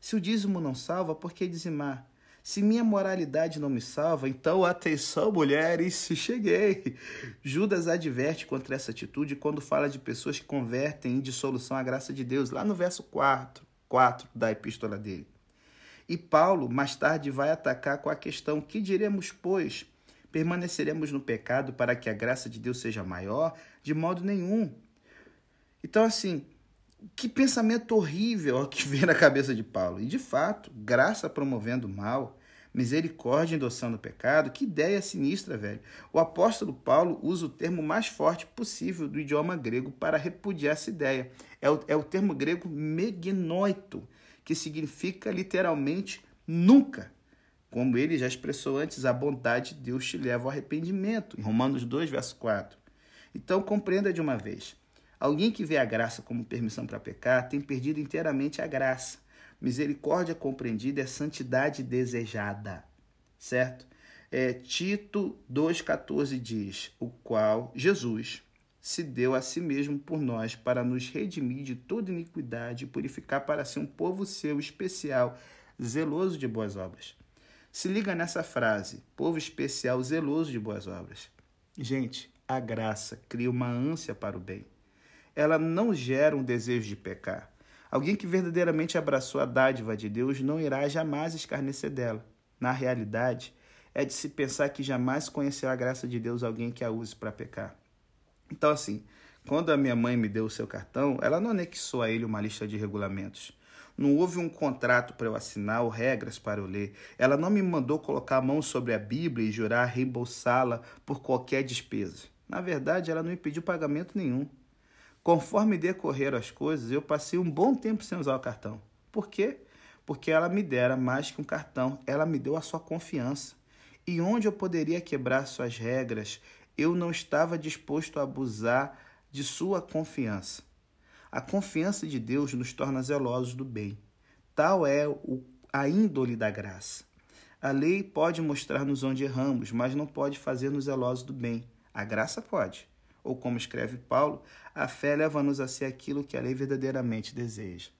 [SPEAKER 1] Se o dízimo não salva, por que dizimar? Se minha moralidade não me salva, então atenção, mulheres, cheguei. Judas adverte contra essa atitude quando fala de pessoas que convertem em dissolução a graça de Deus, lá no verso 4, 4 da epístola dele. E Paulo, mais tarde, vai atacar com a questão: que diremos, pois? Permaneceremos no pecado para que a graça de Deus seja maior? De modo nenhum. Então, assim, que pensamento horrível que vem na cabeça de Paulo. E de fato, graça promovendo mal, misericórdia endossando o pecado, que ideia sinistra, velho. O apóstolo Paulo usa o termo mais forte possível do idioma grego para repudiar essa ideia. É o, é o termo grego megnoito, que significa literalmente nunca. Como ele já expressou antes, a bondade de Deus te leva ao arrependimento, em Romanos 2, verso 4. Então compreenda de uma vez. Alguém que vê a graça como permissão para pecar tem perdido inteiramente a graça. Misericórdia compreendida é santidade desejada, certo? É, Tito 2,14 diz: O qual Jesus se deu a si mesmo por nós para nos redimir de toda iniquidade e purificar para si um povo seu especial, zeloso de boas obras. Se liga nessa frase: povo especial, zeloso de boas obras. Gente, a graça cria uma ânsia para o bem. ela não gera um desejo de pecar. Alguém que verdadeiramente abraçou a dádiva de Deus não irá jamais escarnecer dela. Na realidade, é de se pensar que jamais conhecerá a graça de Deus alguém que a use para pecar. Então, assim, quando a minha mãe me deu o seu cartão, ela não anexou a ele uma lista de regulamentos. Não houve um contrato para eu assinar ou regras para eu ler. Ela não me mandou colocar a mão sobre a Bíblia e jurar reembolsá-la por qualquer despesa. Na verdade, ela não me pediu pagamento nenhum. Conforme decorreram as coisas, eu passei um bom tempo sem usar o cartão. Por quê? Porque ela me dera mais que um cartão, ela me deu a sua confiança. E onde eu poderia quebrar suas regras, eu não estava disposto a abusar de sua confiança. A confiança de Deus nos torna zelosos do bem. Tal é o, a índole da graça. A lei pode mostrar-nos onde erramos, mas não pode fazer-nos zelosos do bem. A graça pode. Ou como escreve Paulo, a fé leva-nos a ser aquilo que a lei verdadeiramente deseja.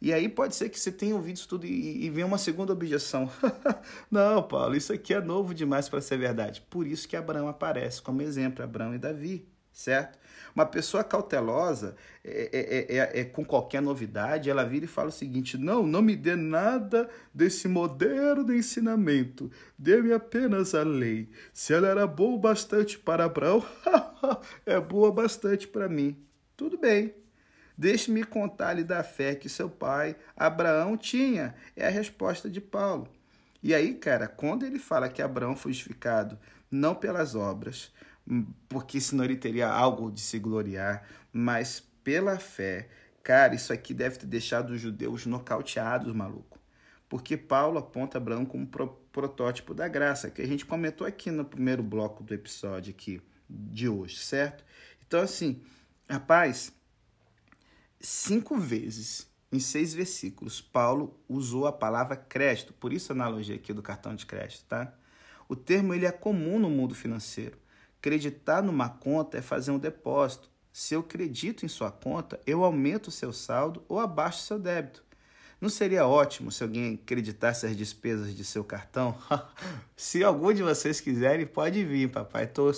[SPEAKER 1] E aí pode ser que você tenha ouvido isso tudo e, e venha uma segunda objeção. não, Paulo, isso aqui é novo demais para ser verdade. Por isso que Abraão aparece como exemplo, Abraão e Davi certo? Uma pessoa cautelosa, é, é, é, é, com qualquer novidade, ela vira e fala o seguinte: não, não me dê nada desse moderno ensinamento, dê-me apenas a lei. Se ela era boa bastante para Abraão, é boa bastante para mim. Tudo bem. Deixe-me contar-lhe da fé que seu pai, Abraão, tinha. É a resposta de Paulo. E aí, cara, quando ele fala que Abraão foi justificado não pelas obras, porque senão ele teria algo de se gloriar, mas pela fé. Cara, isso aqui deve ter deixado os judeus nocauteados, maluco. Porque Paulo aponta Abraão como pro protótipo da graça, que a gente comentou aqui no primeiro bloco do episódio aqui de hoje, certo? Então, assim, rapaz, cinco vezes em seis versículos, Paulo usou a palavra crédito, por isso a analogia aqui do cartão de crédito, tá? O termo ele é comum no mundo financeiro. Acreditar numa conta é fazer um depósito. Se eu acredito em sua conta, eu aumento o seu saldo ou abaixo o seu débito. Não seria ótimo se alguém acreditasse as despesas de seu cartão? se algum de vocês quiserem, pode vir, papai. Estou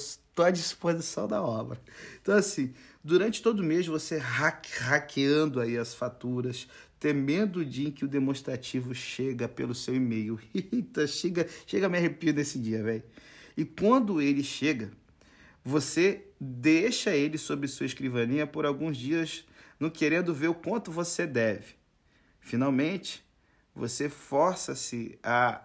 [SPEAKER 1] à disposição da obra. Então, assim, durante todo o mês você hackeando aí as faturas, temendo o dia em que o demonstrativo chega pelo seu e-mail. Eita, chega, chega me arrepio desse dia, velho. E quando ele chega, você deixa ele sob sua escrivaninha por alguns dias, no querendo ver o quanto você deve. Finalmente, você força-se a,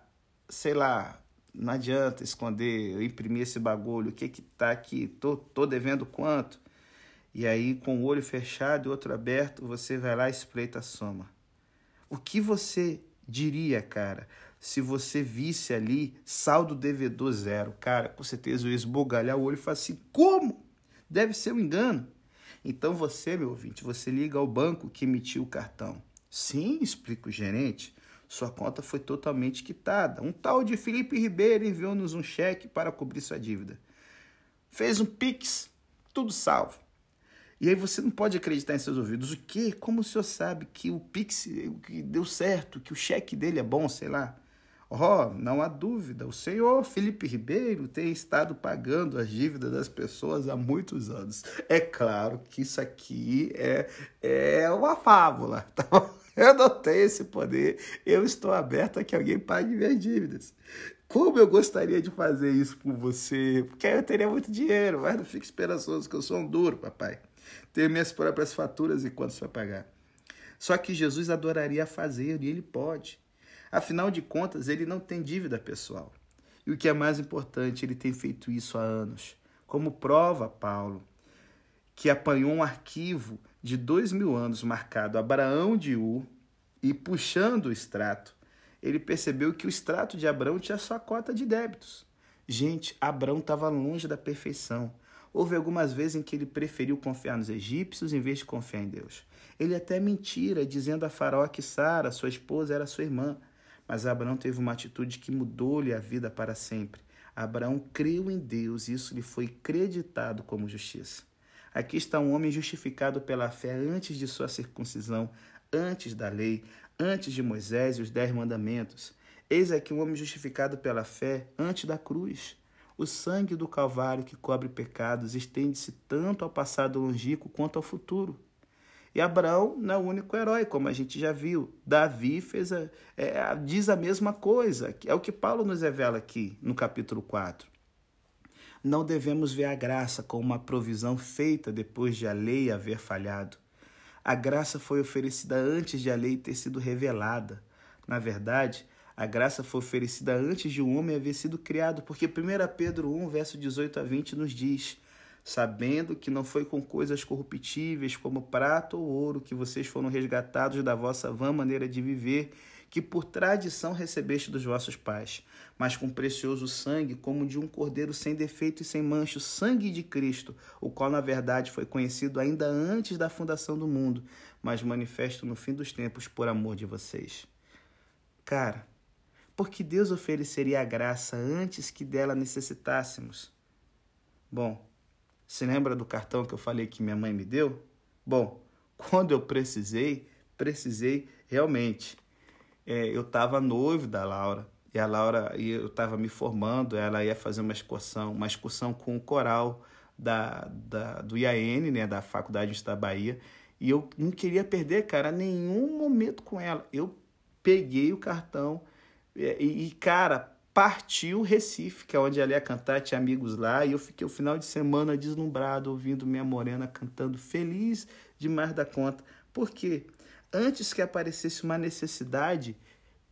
[SPEAKER 1] sei lá, não adianta esconder, imprimir esse bagulho, o que que tá aqui, tô, tô devendo quanto? E aí, com o olho fechado e outro aberto, você vai lá e espreita a soma. O que você diria, cara, se você visse ali saldo devedor zero. Cara, com certeza eu ia esbugalhar o olho e falar assim: como? Deve ser um engano. Então você, meu ouvinte, você liga ao banco que emitiu o cartão. Sim, explica o gerente, sua conta foi totalmente quitada. Um tal de Felipe Ribeiro enviou-nos um cheque para cobrir sua dívida. Fez um Pix, tudo salvo. E aí você não pode acreditar em seus ouvidos. O quê? Como o senhor sabe que o Pix que deu certo, que o cheque dele é bom, sei lá? Oh, não há dúvida, o senhor Felipe Ribeiro tem estado pagando as dívidas das pessoas há muitos anos. É claro que isso aqui é, é uma fábula, tá Eu não tenho esse poder, eu estou aberto a que alguém pague minhas dívidas. Como eu gostaria de fazer isso por você, porque eu teria muito dinheiro, mas não fique esperançoso que eu sou um duro, papai. Tenho minhas próprias faturas e quanto você vai pagar. Só que Jesus adoraria fazer e ele pode. Afinal de contas, ele não tem dívida pessoal. E o que é mais importante, ele tem feito isso há anos. Como prova, Paulo, que apanhou um arquivo de dois mil anos marcado Abraão de U e puxando o extrato, ele percebeu que o extrato de Abraão tinha só cota de débitos. Gente, Abraão estava longe da perfeição. Houve algumas vezes em que ele preferiu confiar nos egípcios em vez de confiar em Deus. Ele até mentira, dizendo a Faraó que Sara, sua esposa, era sua irmã. Mas Abraão teve uma atitude que mudou-lhe a vida para sempre. Abraão creu em Deus e isso lhe foi creditado como justiça. Aqui está um homem justificado pela fé antes de sua circuncisão, antes da lei, antes de Moisés e os dez mandamentos. Eis aqui um homem justificado pela fé antes da cruz. O sangue do Calvário que cobre pecados estende-se tanto ao passado longínquo quanto ao futuro. E Abraão não é o único herói, como a gente já viu. Davi fez a, é, diz a mesma coisa. É o que Paulo nos revela aqui no capítulo 4. Não devemos ver a graça como uma provisão feita depois de a lei haver falhado. A graça foi oferecida antes de a lei ter sido revelada. Na verdade, a graça foi oferecida antes de o um homem haver sido criado, porque 1 Pedro 1, verso 18 a 20 nos diz: Sabendo que não foi com coisas corruptíveis como prata ou ouro que vocês foram resgatados da vossa vã maneira de viver, que por tradição recebeste dos vossos pais, mas com precioso sangue, como de um cordeiro sem defeito e sem mancha, o sangue de Cristo, o qual na verdade foi conhecido ainda antes da fundação do mundo, mas manifesto no fim dos tempos por amor de vocês. Cara, porque Deus ofereceria a graça antes que dela necessitássemos. Bom, se lembra do cartão que eu falei que minha mãe me deu? Bom, quando eu precisei, precisei realmente. É, eu estava noivo da Laura e a Laura eu estava me formando, ela ia fazer uma excursão, uma excursão com o coral da, da do IAN, né, da Faculdade da Bahia, e eu não queria perder, cara, nenhum momento com ela. Eu peguei o cartão e, e, cara, partiu Recife, que é onde ela ia cantar, tinha amigos lá, e eu fiquei o final de semana deslumbrado, ouvindo minha morena cantando, feliz demais da conta. Por quê? Antes que aparecesse uma necessidade,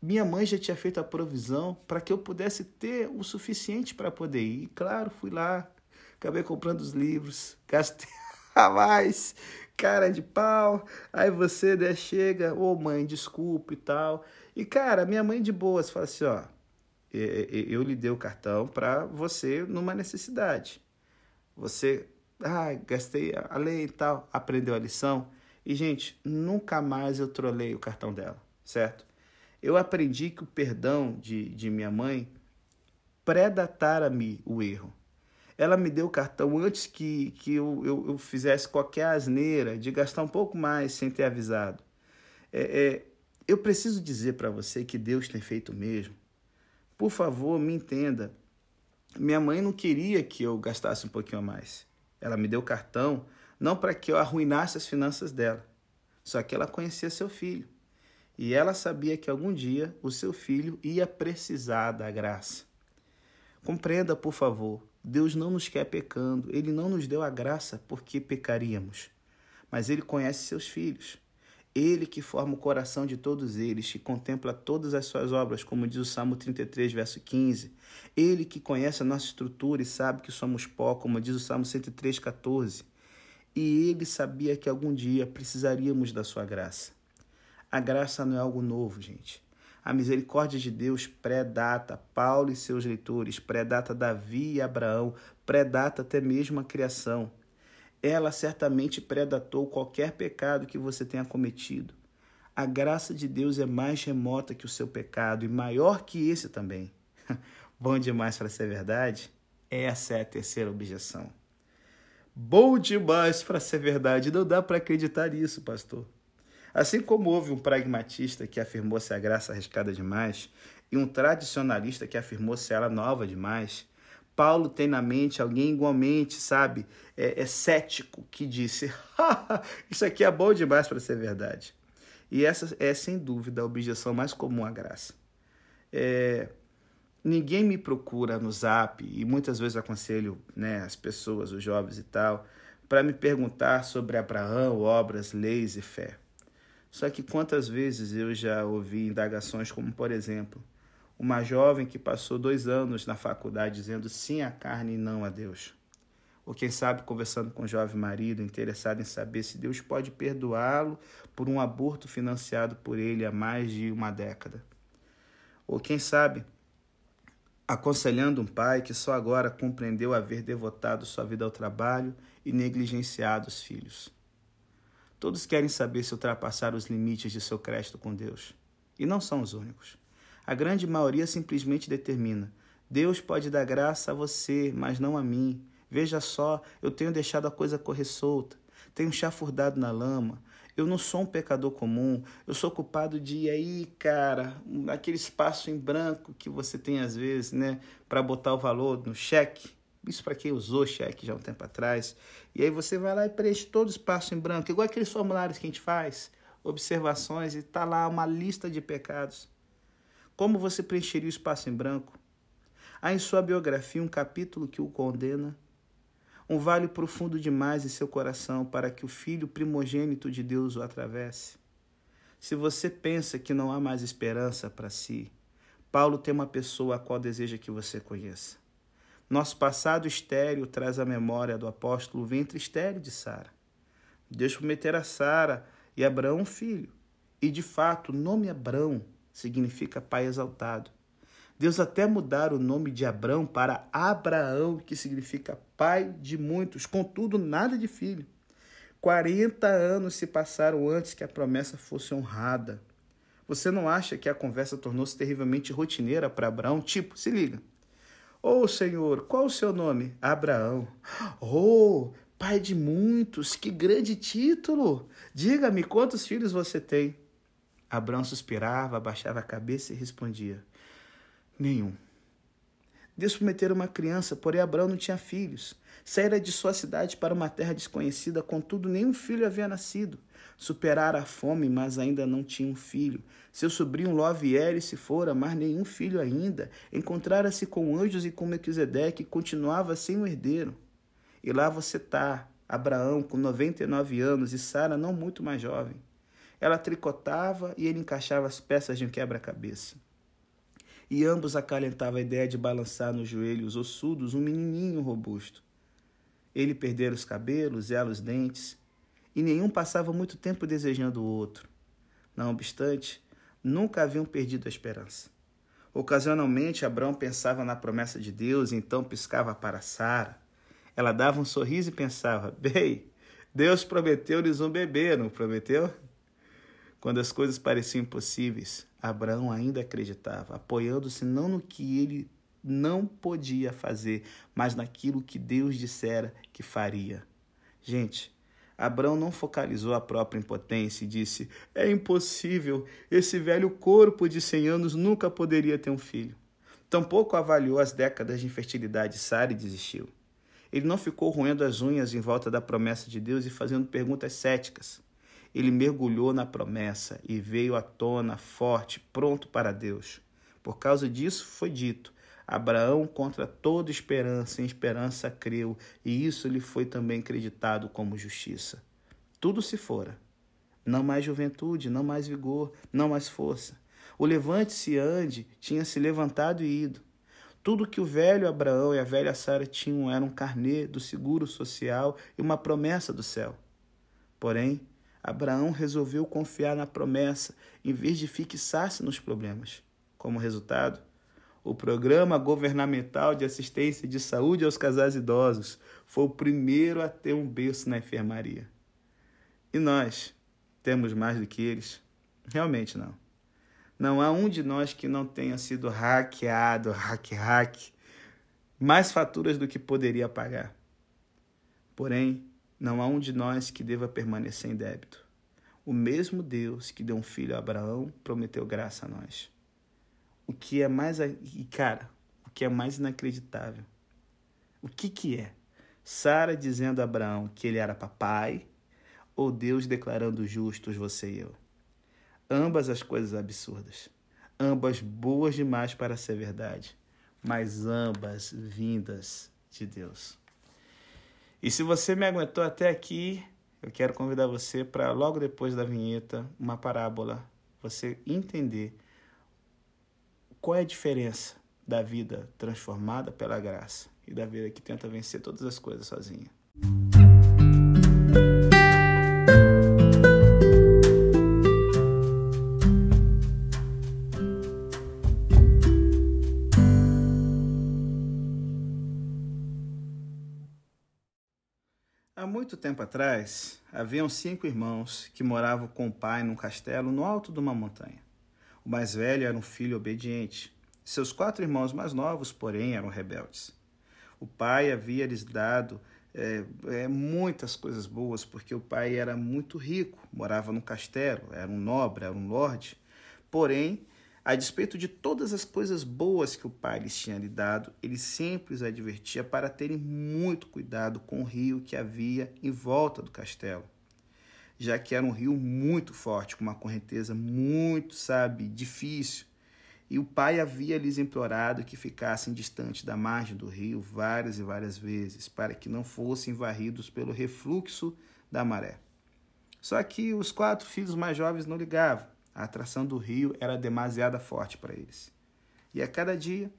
[SPEAKER 1] minha mãe já tinha feito a provisão para que eu pudesse ter o suficiente para poder ir. E, claro, fui lá, acabei comprando os livros, gastei a mais, cara de pau. Aí você né, chega, ô oh, mãe, desculpa e tal. E, cara, minha mãe de boas fala assim: ó, eu lhe dei o cartão para você numa necessidade. Você, ah, gastei a lei e tal, aprendeu a lição. E, gente, nunca mais eu trolei o cartão dela, certo? Eu aprendi que o perdão de, de minha mãe predatara-me o erro. Ela me deu o cartão antes que, que eu, eu, eu, fizesse qualquer asneira de gastar um pouco mais sem ter avisado. É, é, eu preciso dizer para você que Deus tem feito o mesmo. Por favor, me entenda. Minha mãe não queria que eu gastasse um pouquinho a mais. Ela me deu cartão não para que eu arruinasse as finanças dela, só que ela conhecia seu filho. E ela sabia que algum dia o seu filho ia precisar da graça. Compreenda, por favor, Deus não nos quer pecando, ele não nos deu a graça porque pecaríamos, mas ele conhece seus filhos. Ele que forma o coração de todos eles, que contempla todas as suas obras, como diz o Salmo 33, verso 15. Ele que conhece a nossa estrutura e sabe que somos pó, como diz o Salmo 103, 14. E ele sabia que algum dia precisaríamos da sua graça. A graça não é algo novo, gente. A misericórdia de Deus pré-data Paulo e seus leitores, pré-data Davi e Abraão, pré-data até mesmo a criação ela certamente predatou qualquer pecado que você tenha cometido. A graça de Deus é mais remota que o seu pecado e maior que esse também. Bom demais para ser verdade? Essa é a terceira objeção. Bom demais para ser verdade. Não dá para acreditar nisso, pastor. Assim como houve um pragmatista que afirmou-se a graça arriscada demais e um tradicionalista que afirmou-se ela nova demais, Paulo tem na mente alguém igualmente, sabe, é, é cético, que disse: Isso aqui é bom demais para ser verdade. E essa é, sem dúvida, a objeção mais comum à graça. É, ninguém me procura no zap, e muitas vezes aconselho né, as pessoas, os jovens e tal, para me perguntar sobre Abraão, obras, leis e fé. Só que quantas vezes eu já ouvi indagações como, por exemplo, uma jovem que passou dois anos na faculdade dizendo sim à carne e não a Deus. Ou quem sabe conversando com um jovem marido interessado em saber se Deus pode perdoá-lo por um aborto financiado por ele há mais de uma década. Ou quem sabe aconselhando um pai que só agora compreendeu haver devotado sua vida ao trabalho e negligenciado os filhos. Todos querem saber se ultrapassaram os limites de seu crédito com Deus. E não são os únicos. A grande maioria simplesmente determina: Deus pode dar graça a você, mas não a mim. Veja só, eu tenho deixado a coisa correr solta, tenho chafurdado na lama, Eu não sou um pecador comum. Eu sou culpado de aí, cara, aquele espaço em branco que você tem às vezes, né, para botar o valor no cheque. Isso para quem usou cheque já um tempo atrás. E aí você vai lá e preenche todo o espaço em branco, igual aqueles formulários que a gente faz, observações e tá lá uma lista de pecados. Como você preencheria o espaço em branco? Há em sua biografia um capítulo que o condena um vale profundo demais em seu coração para que o filho primogênito de Deus o atravesse. Se você pensa que não há mais esperança para si, Paulo tem uma pessoa a qual deseja que você conheça. Nosso passado estéreo traz a memória do apóstolo o ventre estéreo de Sara. Deus prometera a Sara e Abraão um filho. E de fato, o nome Abraão significa pai exaltado. Deus até mudar o nome de Abrão para Abraão, que significa pai de muitos, contudo, nada de filho. 40 anos se passaram antes que a promessa fosse honrada. Você não acha que a conversa tornou-se terrivelmente rotineira para Abraão? Tipo, se liga. Ô oh, Senhor, qual o seu nome? Abraão. Oh, pai de muitos, que grande título! Diga-me quantos filhos você tem. Abraão suspirava, abaixava a cabeça e respondia: Nenhum. Deus prometera uma criança, porém Abraão não tinha filhos. Saíra de sua cidade para uma terra desconhecida, contudo, nenhum filho havia nascido. Superara a fome, mas ainda não tinha um filho. Seu sobrinho Ló viera e se fora, mas nenhum filho ainda. Encontrara-se com anjos e com Melquisedeque, e continuava sem um herdeiro. E lá você está, Abraão, com 99 anos, e Sara não muito mais jovem. Ela tricotava e ele encaixava as peças de um quebra-cabeça e ambos acalentavam a ideia de balançar nos joelhos ossudos um menininho robusto. Ele perdera os cabelos, ela os dentes, e nenhum passava muito tempo desejando o outro. Não obstante, nunca haviam perdido a esperança. Ocasionalmente, Abraão pensava na promessa de Deus e então piscava para Sara. Ela dava um sorriso e pensava: Bem, Deus prometeu-lhes um bebê, não prometeu? Quando as coisas pareciam impossíveis, Abraão ainda acreditava, apoiando-se não no que ele não podia fazer, mas naquilo que Deus dissera que faria. Gente, Abraão não focalizou a própria impotência e disse: É impossível, esse velho corpo de cem anos nunca poderia ter um filho. Tampouco avaliou as décadas de infertilidade de Sara e desistiu. Ele não ficou roendo as unhas em volta da promessa de Deus e fazendo perguntas céticas ele mergulhou na promessa e veio à tona forte, pronto para Deus. Por causa disso foi dito: Abraão, contra toda esperança, em esperança creu, e isso lhe foi também creditado como justiça. Tudo se fora. Não mais juventude, não mais vigor, não mais força. O levante-se e ande tinha se levantado e ido. Tudo que o velho Abraão e a velha Sara tinham era um carnê do seguro social e uma promessa do céu. Porém, Abraão resolveu confiar na promessa em vez de fixar-se nos problemas. Como resultado, o Programa Governamental de Assistência de Saúde aos Casais Idosos foi o primeiro a ter um berço na enfermaria. E nós temos mais do que eles? Realmente não. Não há um de nós que não tenha sido hackeado, hack, hack, mais faturas do que poderia pagar. Porém, não há um de nós que deva permanecer em débito. O mesmo Deus que deu um filho a Abraão prometeu graça a nós. O que é mais. E, cara, o que é mais inacreditável? O que, que é? Sara dizendo a Abraão que ele era papai, ou Deus declarando justos você e eu? Ambas as coisas absurdas. Ambas boas demais para ser verdade, mas ambas vindas de Deus. E se você me aguentou até aqui, eu quero convidar você para, logo depois da vinheta, uma parábola, você entender qual é a diferença da vida transformada pela graça e da vida que tenta vencer todas as coisas sozinha. Há muito tempo atrás, haviam cinco irmãos que moravam com o pai num castelo no alto de uma montanha. O mais velho era um filho obediente. Seus quatro irmãos mais novos, porém, eram rebeldes. O pai havia lhes dado é, é, muitas coisas boas, porque o pai era muito rico, morava num castelo, era um nobre, era um lorde. Porém, a despeito de todas as coisas boas que o pai lhes tinha lhe dado, ele sempre os advertia para terem muito cuidado com o rio que havia em volta do castelo, já que era um rio muito forte, com uma correnteza muito, sabe, difícil e o pai havia lhes implorado que ficassem distantes da margem do rio várias e várias vezes, para que não fossem varridos pelo refluxo da maré. Só que os quatro filhos mais jovens não ligavam. A atração do rio era demasiada forte para eles. E a cada dia,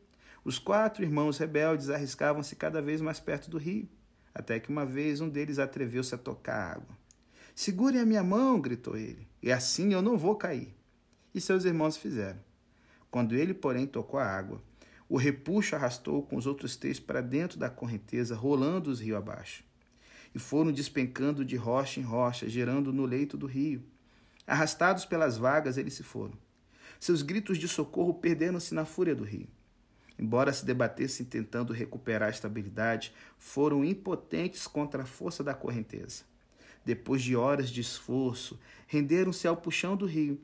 [SPEAKER 1] os quatro irmãos rebeldes arriscavam-se cada vez mais perto do rio, até que uma vez um deles atreveu-se a tocar a água. Segurem a minha mão, gritou ele, e assim eu não vou cair. E seus irmãos fizeram. Quando ele, porém, tocou a água, o repuxo arrastou com os outros três para dentro da correnteza, rolando os rio abaixo. E foram despencando de rocha em rocha, gerando no leito do rio. Arrastados pelas vagas, eles se foram. Seus gritos de socorro perderam-se na fúria do rio. Embora se debatessem tentando recuperar a estabilidade, foram impotentes contra a força da correnteza. Depois de horas de esforço, renderam-se ao puxão do rio.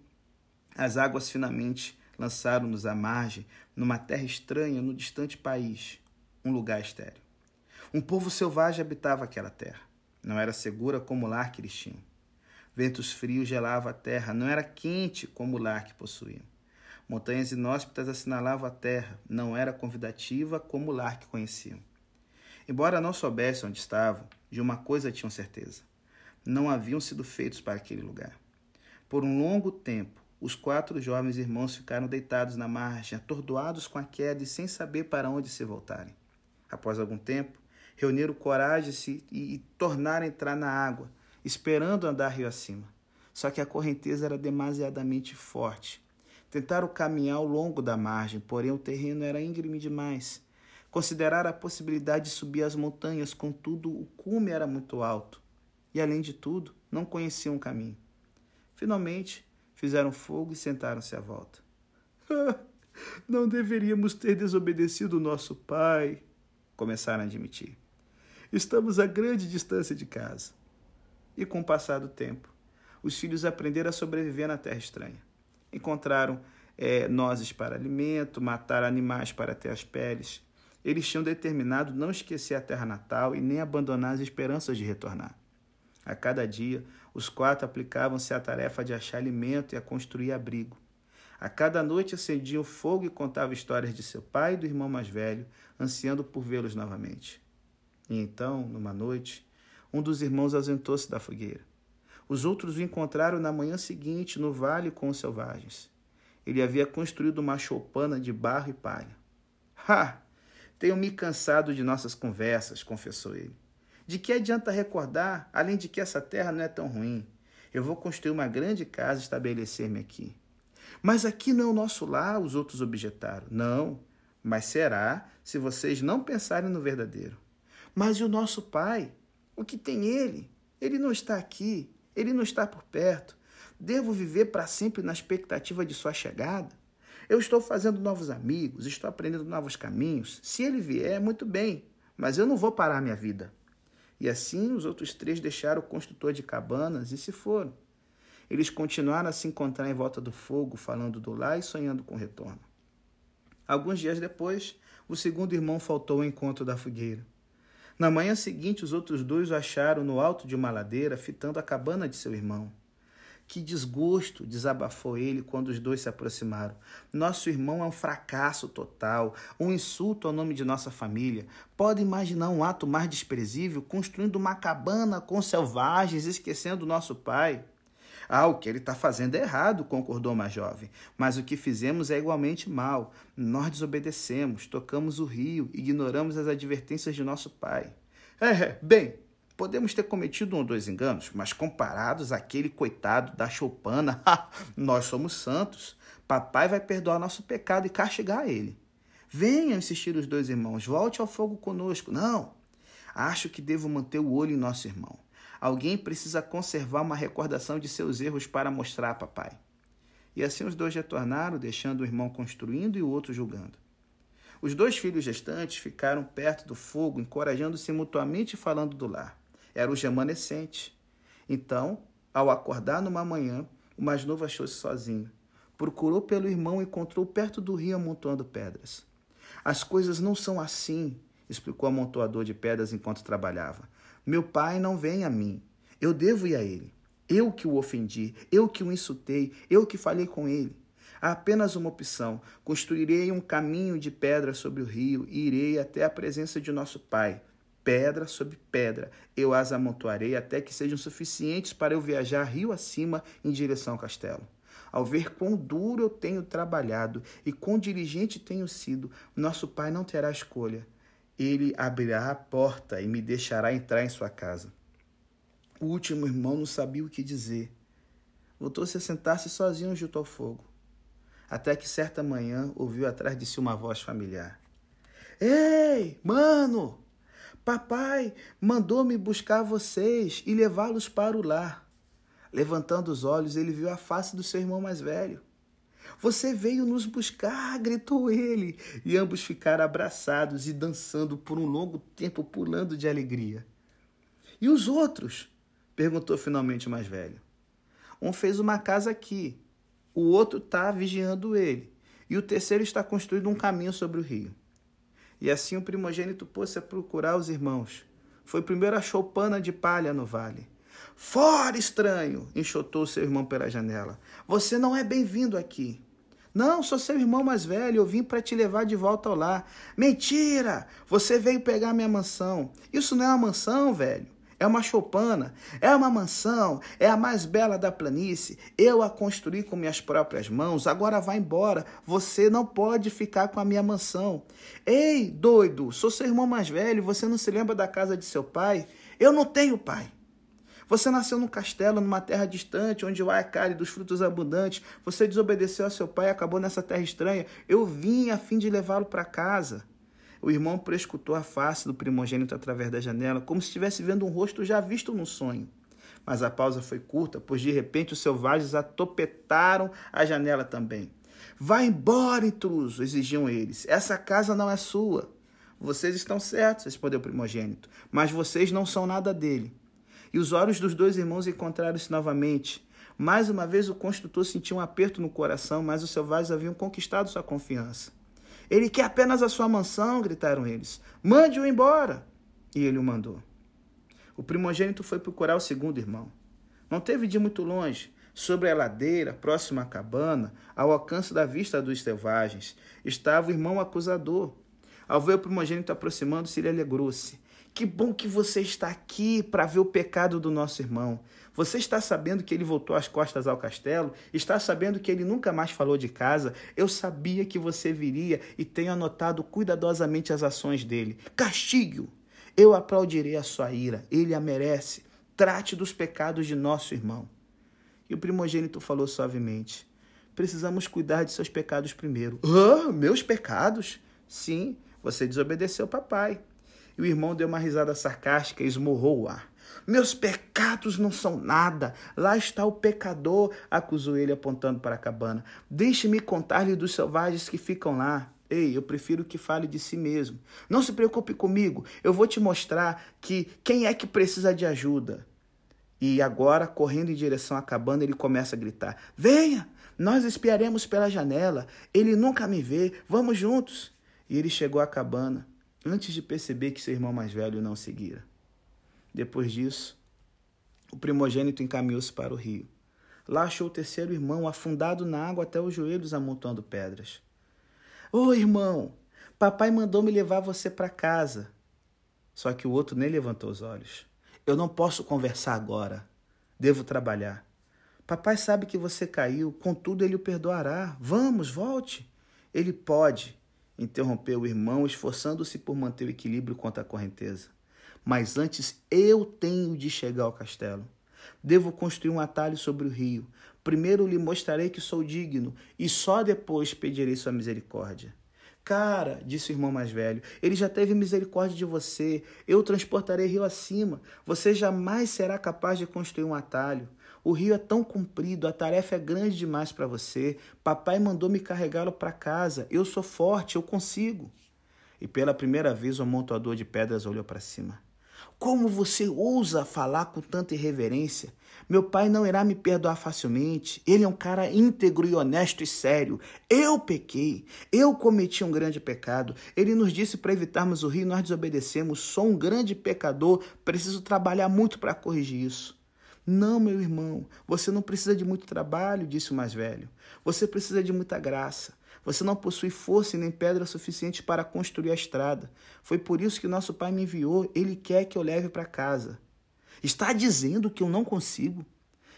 [SPEAKER 1] As águas finalmente lançaram-nos à margem, numa terra estranha, no distante país, um lugar estéril. Um povo selvagem habitava aquela terra. Não era segura como o lar que eles tinham. Ventos frios gelavam a terra, não era quente como o lar que possuíam. Montanhas inóspitas assinalavam a terra, não era convidativa como o lar que conheciam. Embora não soubessem onde estavam, de uma coisa tinham certeza: não haviam sido feitos para aquele lugar. Por um longo tempo, os quatro jovens irmãos ficaram deitados na margem, atordoados com a queda e sem saber para onde se voltarem. Após algum tempo, reuniram coragem e, e tornaram a entrar na água, esperando andar rio acima. Só que a correnteza era demasiadamente forte. Tentaram caminhar ao longo da margem, porém o terreno era íngreme demais. Consideraram a possibilidade de subir as montanhas, contudo o cume era muito alto. E além de tudo, não conheciam o caminho. Finalmente, fizeram fogo e sentaram-se à volta. Não deveríamos ter desobedecido nosso pai, começaram a admitir. Estamos a grande distância de casa. E com o passar do tempo, os filhos aprenderam a sobreviver na terra estranha. Encontraram é, nozes para alimento, mataram animais para ter as peles. Eles tinham determinado não esquecer a terra natal e nem abandonar as esperanças de retornar. A cada dia, os quatro aplicavam-se à tarefa de achar alimento e a construir abrigo. A cada noite acendiam fogo e contavam histórias de seu pai e do irmão mais velho, ansiando por vê-los novamente. E então, numa noite, um dos irmãos ausentou-se da fogueira. Os outros o encontraram na manhã seguinte no vale com os selvagens. Ele havia construído uma choupana de barro e palha. Ha! Tenho me cansado de nossas conversas, confessou ele. De que adianta recordar, além de que essa terra não é tão ruim? Eu vou construir uma grande casa e estabelecer-me aqui. Mas aqui não é o nosso lar, os outros objetaram. Não, mas será se vocês não pensarem no verdadeiro. Mas e o nosso pai? O que tem ele? Ele não está aqui, ele não está por perto. Devo viver para sempre na expectativa de sua chegada? Eu estou fazendo novos amigos, estou aprendendo novos caminhos. Se ele vier, muito bem, mas eu não vou parar minha vida. E assim os outros três deixaram o construtor de cabanas e se foram. Eles continuaram a se encontrar em volta do fogo, falando do lar e sonhando com o retorno. Alguns dias depois, o segundo irmão faltou ao encontro da fogueira. Na manhã seguinte, os outros dois o acharam no alto de uma ladeira, fitando a cabana de seu irmão. Que desgosto, desabafou ele quando os dois se aproximaram. Nosso irmão é um fracasso total, um insulto ao nome de nossa família. Pode imaginar um ato mais desprezível construindo uma cabana com selvagens, esquecendo nosso pai? Ah, o que ele está fazendo é errado, concordou mais jovem. Mas o que fizemos é igualmente mal. Nós desobedecemos, tocamos o rio, ignoramos as advertências de nosso pai. É, bem, Podemos ter cometido um ou dois enganos, mas comparados àquele coitado da choupana, nós somos santos. Papai vai perdoar nosso pecado e castigar ele. Venham, insistir os dois irmãos, volte ao fogo conosco. Não, acho que devo manter o olho em nosso irmão. Alguém precisa conservar uma recordação de seus erros para mostrar a papai. E assim os dois retornaram, deixando o irmão construindo e o outro julgando. Os dois filhos gestantes ficaram perto do fogo, encorajando-se mutuamente e falando do lar. Era o remanescente. Então, ao acordar numa manhã, o mais novo achou-se sozinho. Procurou pelo irmão e encontrou perto do rio amontoando pedras. As coisas não são assim, explicou o amontoador de pedras enquanto trabalhava. Meu pai não vem a mim. Eu devo ir a ele. Eu que o ofendi, eu que o insultei, eu que falei com ele. Há apenas uma opção: construirei um caminho de pedra sobre o rio e irei até a presença de nosso Pai. Pedra sobre pedra, eu as amontoarei até que sejam suficientes para eu viajar rio acima em direção ao castelo. Ao ver quão duro eu tenho trabalhado e quão diligente tenho sido, nosso Pai não terá escolha. Ele abrirá a porta e me deixará entrar em sua casa. O último irmão não sabia o que dizer. Voltou-se a sentar-se sozinho junto ao fogo até que certa manhã ouviu atrás de si uma voz familiar. Ei, mano! Papai mandou-me buscar vocês e levá-los para o lar. Levantando os olhos, ele viu a face do seu irmão mais velho. Você veio nos buscar, gritou ele, e ambos ficaram abraçados e dançando por um longo tempo, pulando de alegria. E os outros? perguntou finalmente o mais velho. Um fez uma casa aqui, o outro está vigiando ele, e o terceiro está construindo um caminho sobre o rio. E assim o primogênito pôs-se a procurar os irmãos. Foi primeiro achou pana de palha no vale. Fora, estranho! enxotou seu irmão pela janela. Você não é bem-vindo aqui. Não, sou seu irmão mais velho, eu vim para te levar de volta ao lar. Mentira! Você veio pegar minha mansão. Isso não é uma mansão, velho é uma choupana, é uma mansão, é a mais bela da planície. Eu a construí com minhas próprias mãos, agora vá embora. Você não pode ficar com a minha mansão. Ei, doido, sou seu irmão mais velho, você não se lembra da casa de seu pai? Eu não tenho pai. Você nasceu num castelo, numa terra distante, onde o ar é cálido, dos frutos abundantes. Você desobedeceu a seu pai e acabou nessa terra estranha. Eu vim a fim de levá-lo para casa. O irmão prescutou a face do primogênito através da janela, como se estivesse vendo um rosto já visto no sonho. Mas a pausa foi curta, pois de repente os selvagens atopetaram a janela também. Vá embora, intruso, exigiam eles. Essa casa não é sua. Vocês estão certos, respondeu o primogênito, mas vocês não são nada dele. E os olhos dos dois irmãos encontraram-se novamente. Mais uma vez o construtor sentiu um aperto no coração, mas os selvagens haviam conquistado sua confiança. Ele quer apenas a sua mansão, gritaram eles. Mande-o embora. E ele o mandou. O primogênito foi procurar o segundo irmão. Não teve de ir muito longe. Sobre a ladeira, próxima à cabana, ao alcance da vista dos selvagens, estava o irmão acusador. Ao ver o primogênito aproximando-se, ele alegrou-se. Que bom que você está aqui para ver o pecado do nosso irmão. Você está sabendo que ele voltou as costas ao castelo? Está sabendo que ele nunca mais falou de casa? Eu sabia que você viria e tenho anotado cuidadosamente as ações dele. Castigue-o! Eu aplaudirei a sua ira. Ele a merece. Trate dos pecados de nosso irmão. E o primogênito falou suavemente: Precisamos cuidar de seus pecados primeiro. Meus pecados? Sim, você desobedeceu papai. E o irmão deu uma risada sarcástica e esmurrou o ar. Meus pecados não são nada. Lá está o pecador, acusou ele apontando para a cabana. Deixe-me contar-lhe dos selvagens que ficam lá. Ei, eu prefiro que fale de si mesmo. Não se preocupe comigo. Eu vou te mostrar que quem é que precisa de ajuda. E agora, correndo em direção à cabana, ele começa a gritar: Venha! Nós espiaremos pela janela. Ele nunca me vê. Vamos juntos. E ele chegou à cabana antes de perceber que seu irmão mais velho não seguira. Depois disso, o primogênito encaminhou-se para o rio. Lá achou o terceiro irmão afundado na água até os joelhos, amontoando pedras. Ô oh, irmão, papai mandou me levar você para casa. Só que o outro nem levantou os olhos. Eu não posso conversar agora. Devo trabalhar. Papai sabe que você caiu, contudo ele o perdoará. Vamos, volte. Ele pode, interrompeu o irmão, esforçando-se por manter o equilíbrio contra a correnteza mas antes eu tenho de chegar ao castelo. Devo construir um atalho sobre o rio. Primeiro lhe mostrarei que sou digno, e só depois pedirei sua misericórdia. Cara, disse o irmão mais velho, ele já teve misericórdia de você. Eu transportarei rio acima. Você jamais será capaz de construir um atalho. O rio é tão comprido, a tarefa é grande demais para você. Papai mandou me carregá-lo para casa. Eu sou forte, eu consigo. e pela primeira vez o amontoador de pedras olhou para cima. Como você ousa falar com tanta irreverência? Meu pai não irá me perdoar facilmente. Ele é um cara íntegro e honesto e sério. Eu pequei. Eu cometi um grande pecado. Ele nos disse para evitarmos o rio, nós desobedecemos. Sou um grande pecador. Preciso trabalhar muito para corrigir isso. Não, meu irmão, você não precisa de muito trabalho, disse o mais velho. Você precisa de muita graça. Você não possui força nem pedra suficiente para construir a estrada. Foi por isso que nosso pai me enviou. Ele quer que eu leve para casa. Está dizendo que eu não consigo?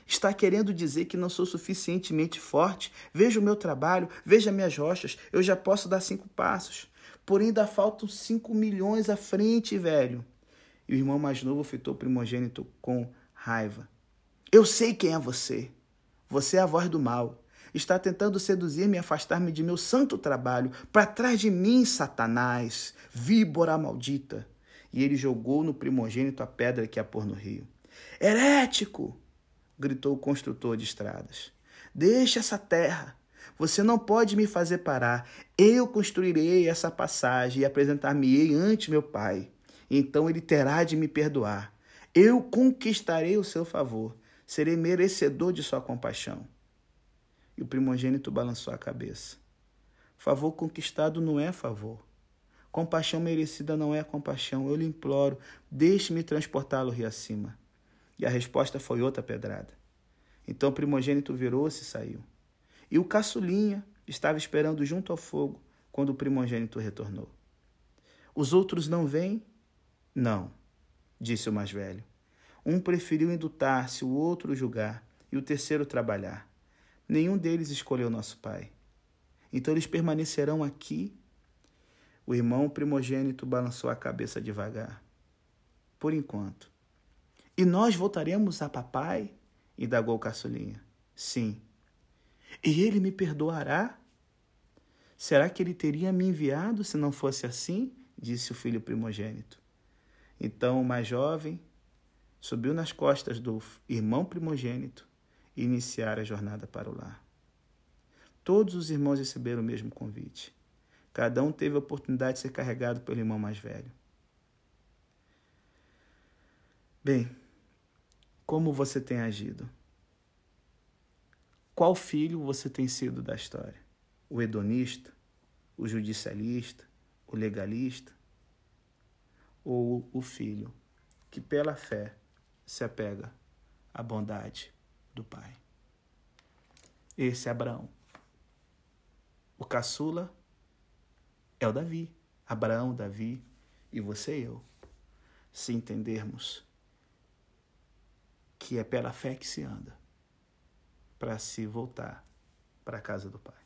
[SPEAKER 1] Está querendo dizer que não sou suficientemente forte? Veja o meu trabalho, veja minhas rochas, eu já posso dar cinco passos. Porém, ainda faltam cinco milhões à frente, velho. E o irmão mais novo fitou o primogênito com raiva. Eu sei quem é você. Você é a voz do mal está tentando seduzir-me e afastar-me de meu santo trabalho. Para trás de mim, Satanás, víbora maldita. E ele jogou no primogênito a pedra que ia pôr no rio. Herético! gritou o construtor de estradas. Deixe essa terra. Você não pode me fazer parar. Eu construirei essa passagem e apresentar-me-ei ante meu pai. Então ele terá de me perdoar. Eu conquistarei o seu favor. Serei merecedor de sua compaixão. E o primogênito balançou a cabeça. Favor conquistado não é favor. Compaixão merecida não é compaixão. Eu lhe imploro, deixe-me transportá-lo rio acima. E a resposta foi outra pedrada. Então o primogênito virou-se e saiu. E o caçulinha estava esperando junto ao fogo quando o primogênito retornou. Os outros não vêm? Não, disse o mais velho. Um preferiu indutar-se, o outro julgar, e o terceiro trabalhar. Nenhum deles escolheu nosso pai. Então eles permanecerão aqui. O irmão primogênito balançou a cabeça devagar. Por enquanto. E nós voltaremos a papai? indagou Caçulinha. Sim. E ele me perdoará? Será que ele teria me enviado se não fosse assim? disse o filho primogênito. Então o mais jovem subiu nas costas do irmão primogênito e iniciar a jornada para o lar. Todos os irmãos receberam o mesmo convite. Cada um teve a oportunidade de ser carregado pelo irmão mais velho. Bem, como você tem agido? Qual filho você tem sido da história? O hedonista? O judicialista? O legalista? Ou o filho que, pela fé, se apega à bondade do pai. Esse é Abraão. O caçula é o Davi. Abraão, Davi e você e eu. Se entendermos que é pela fé que se anda para se voltar para a casa do Pai.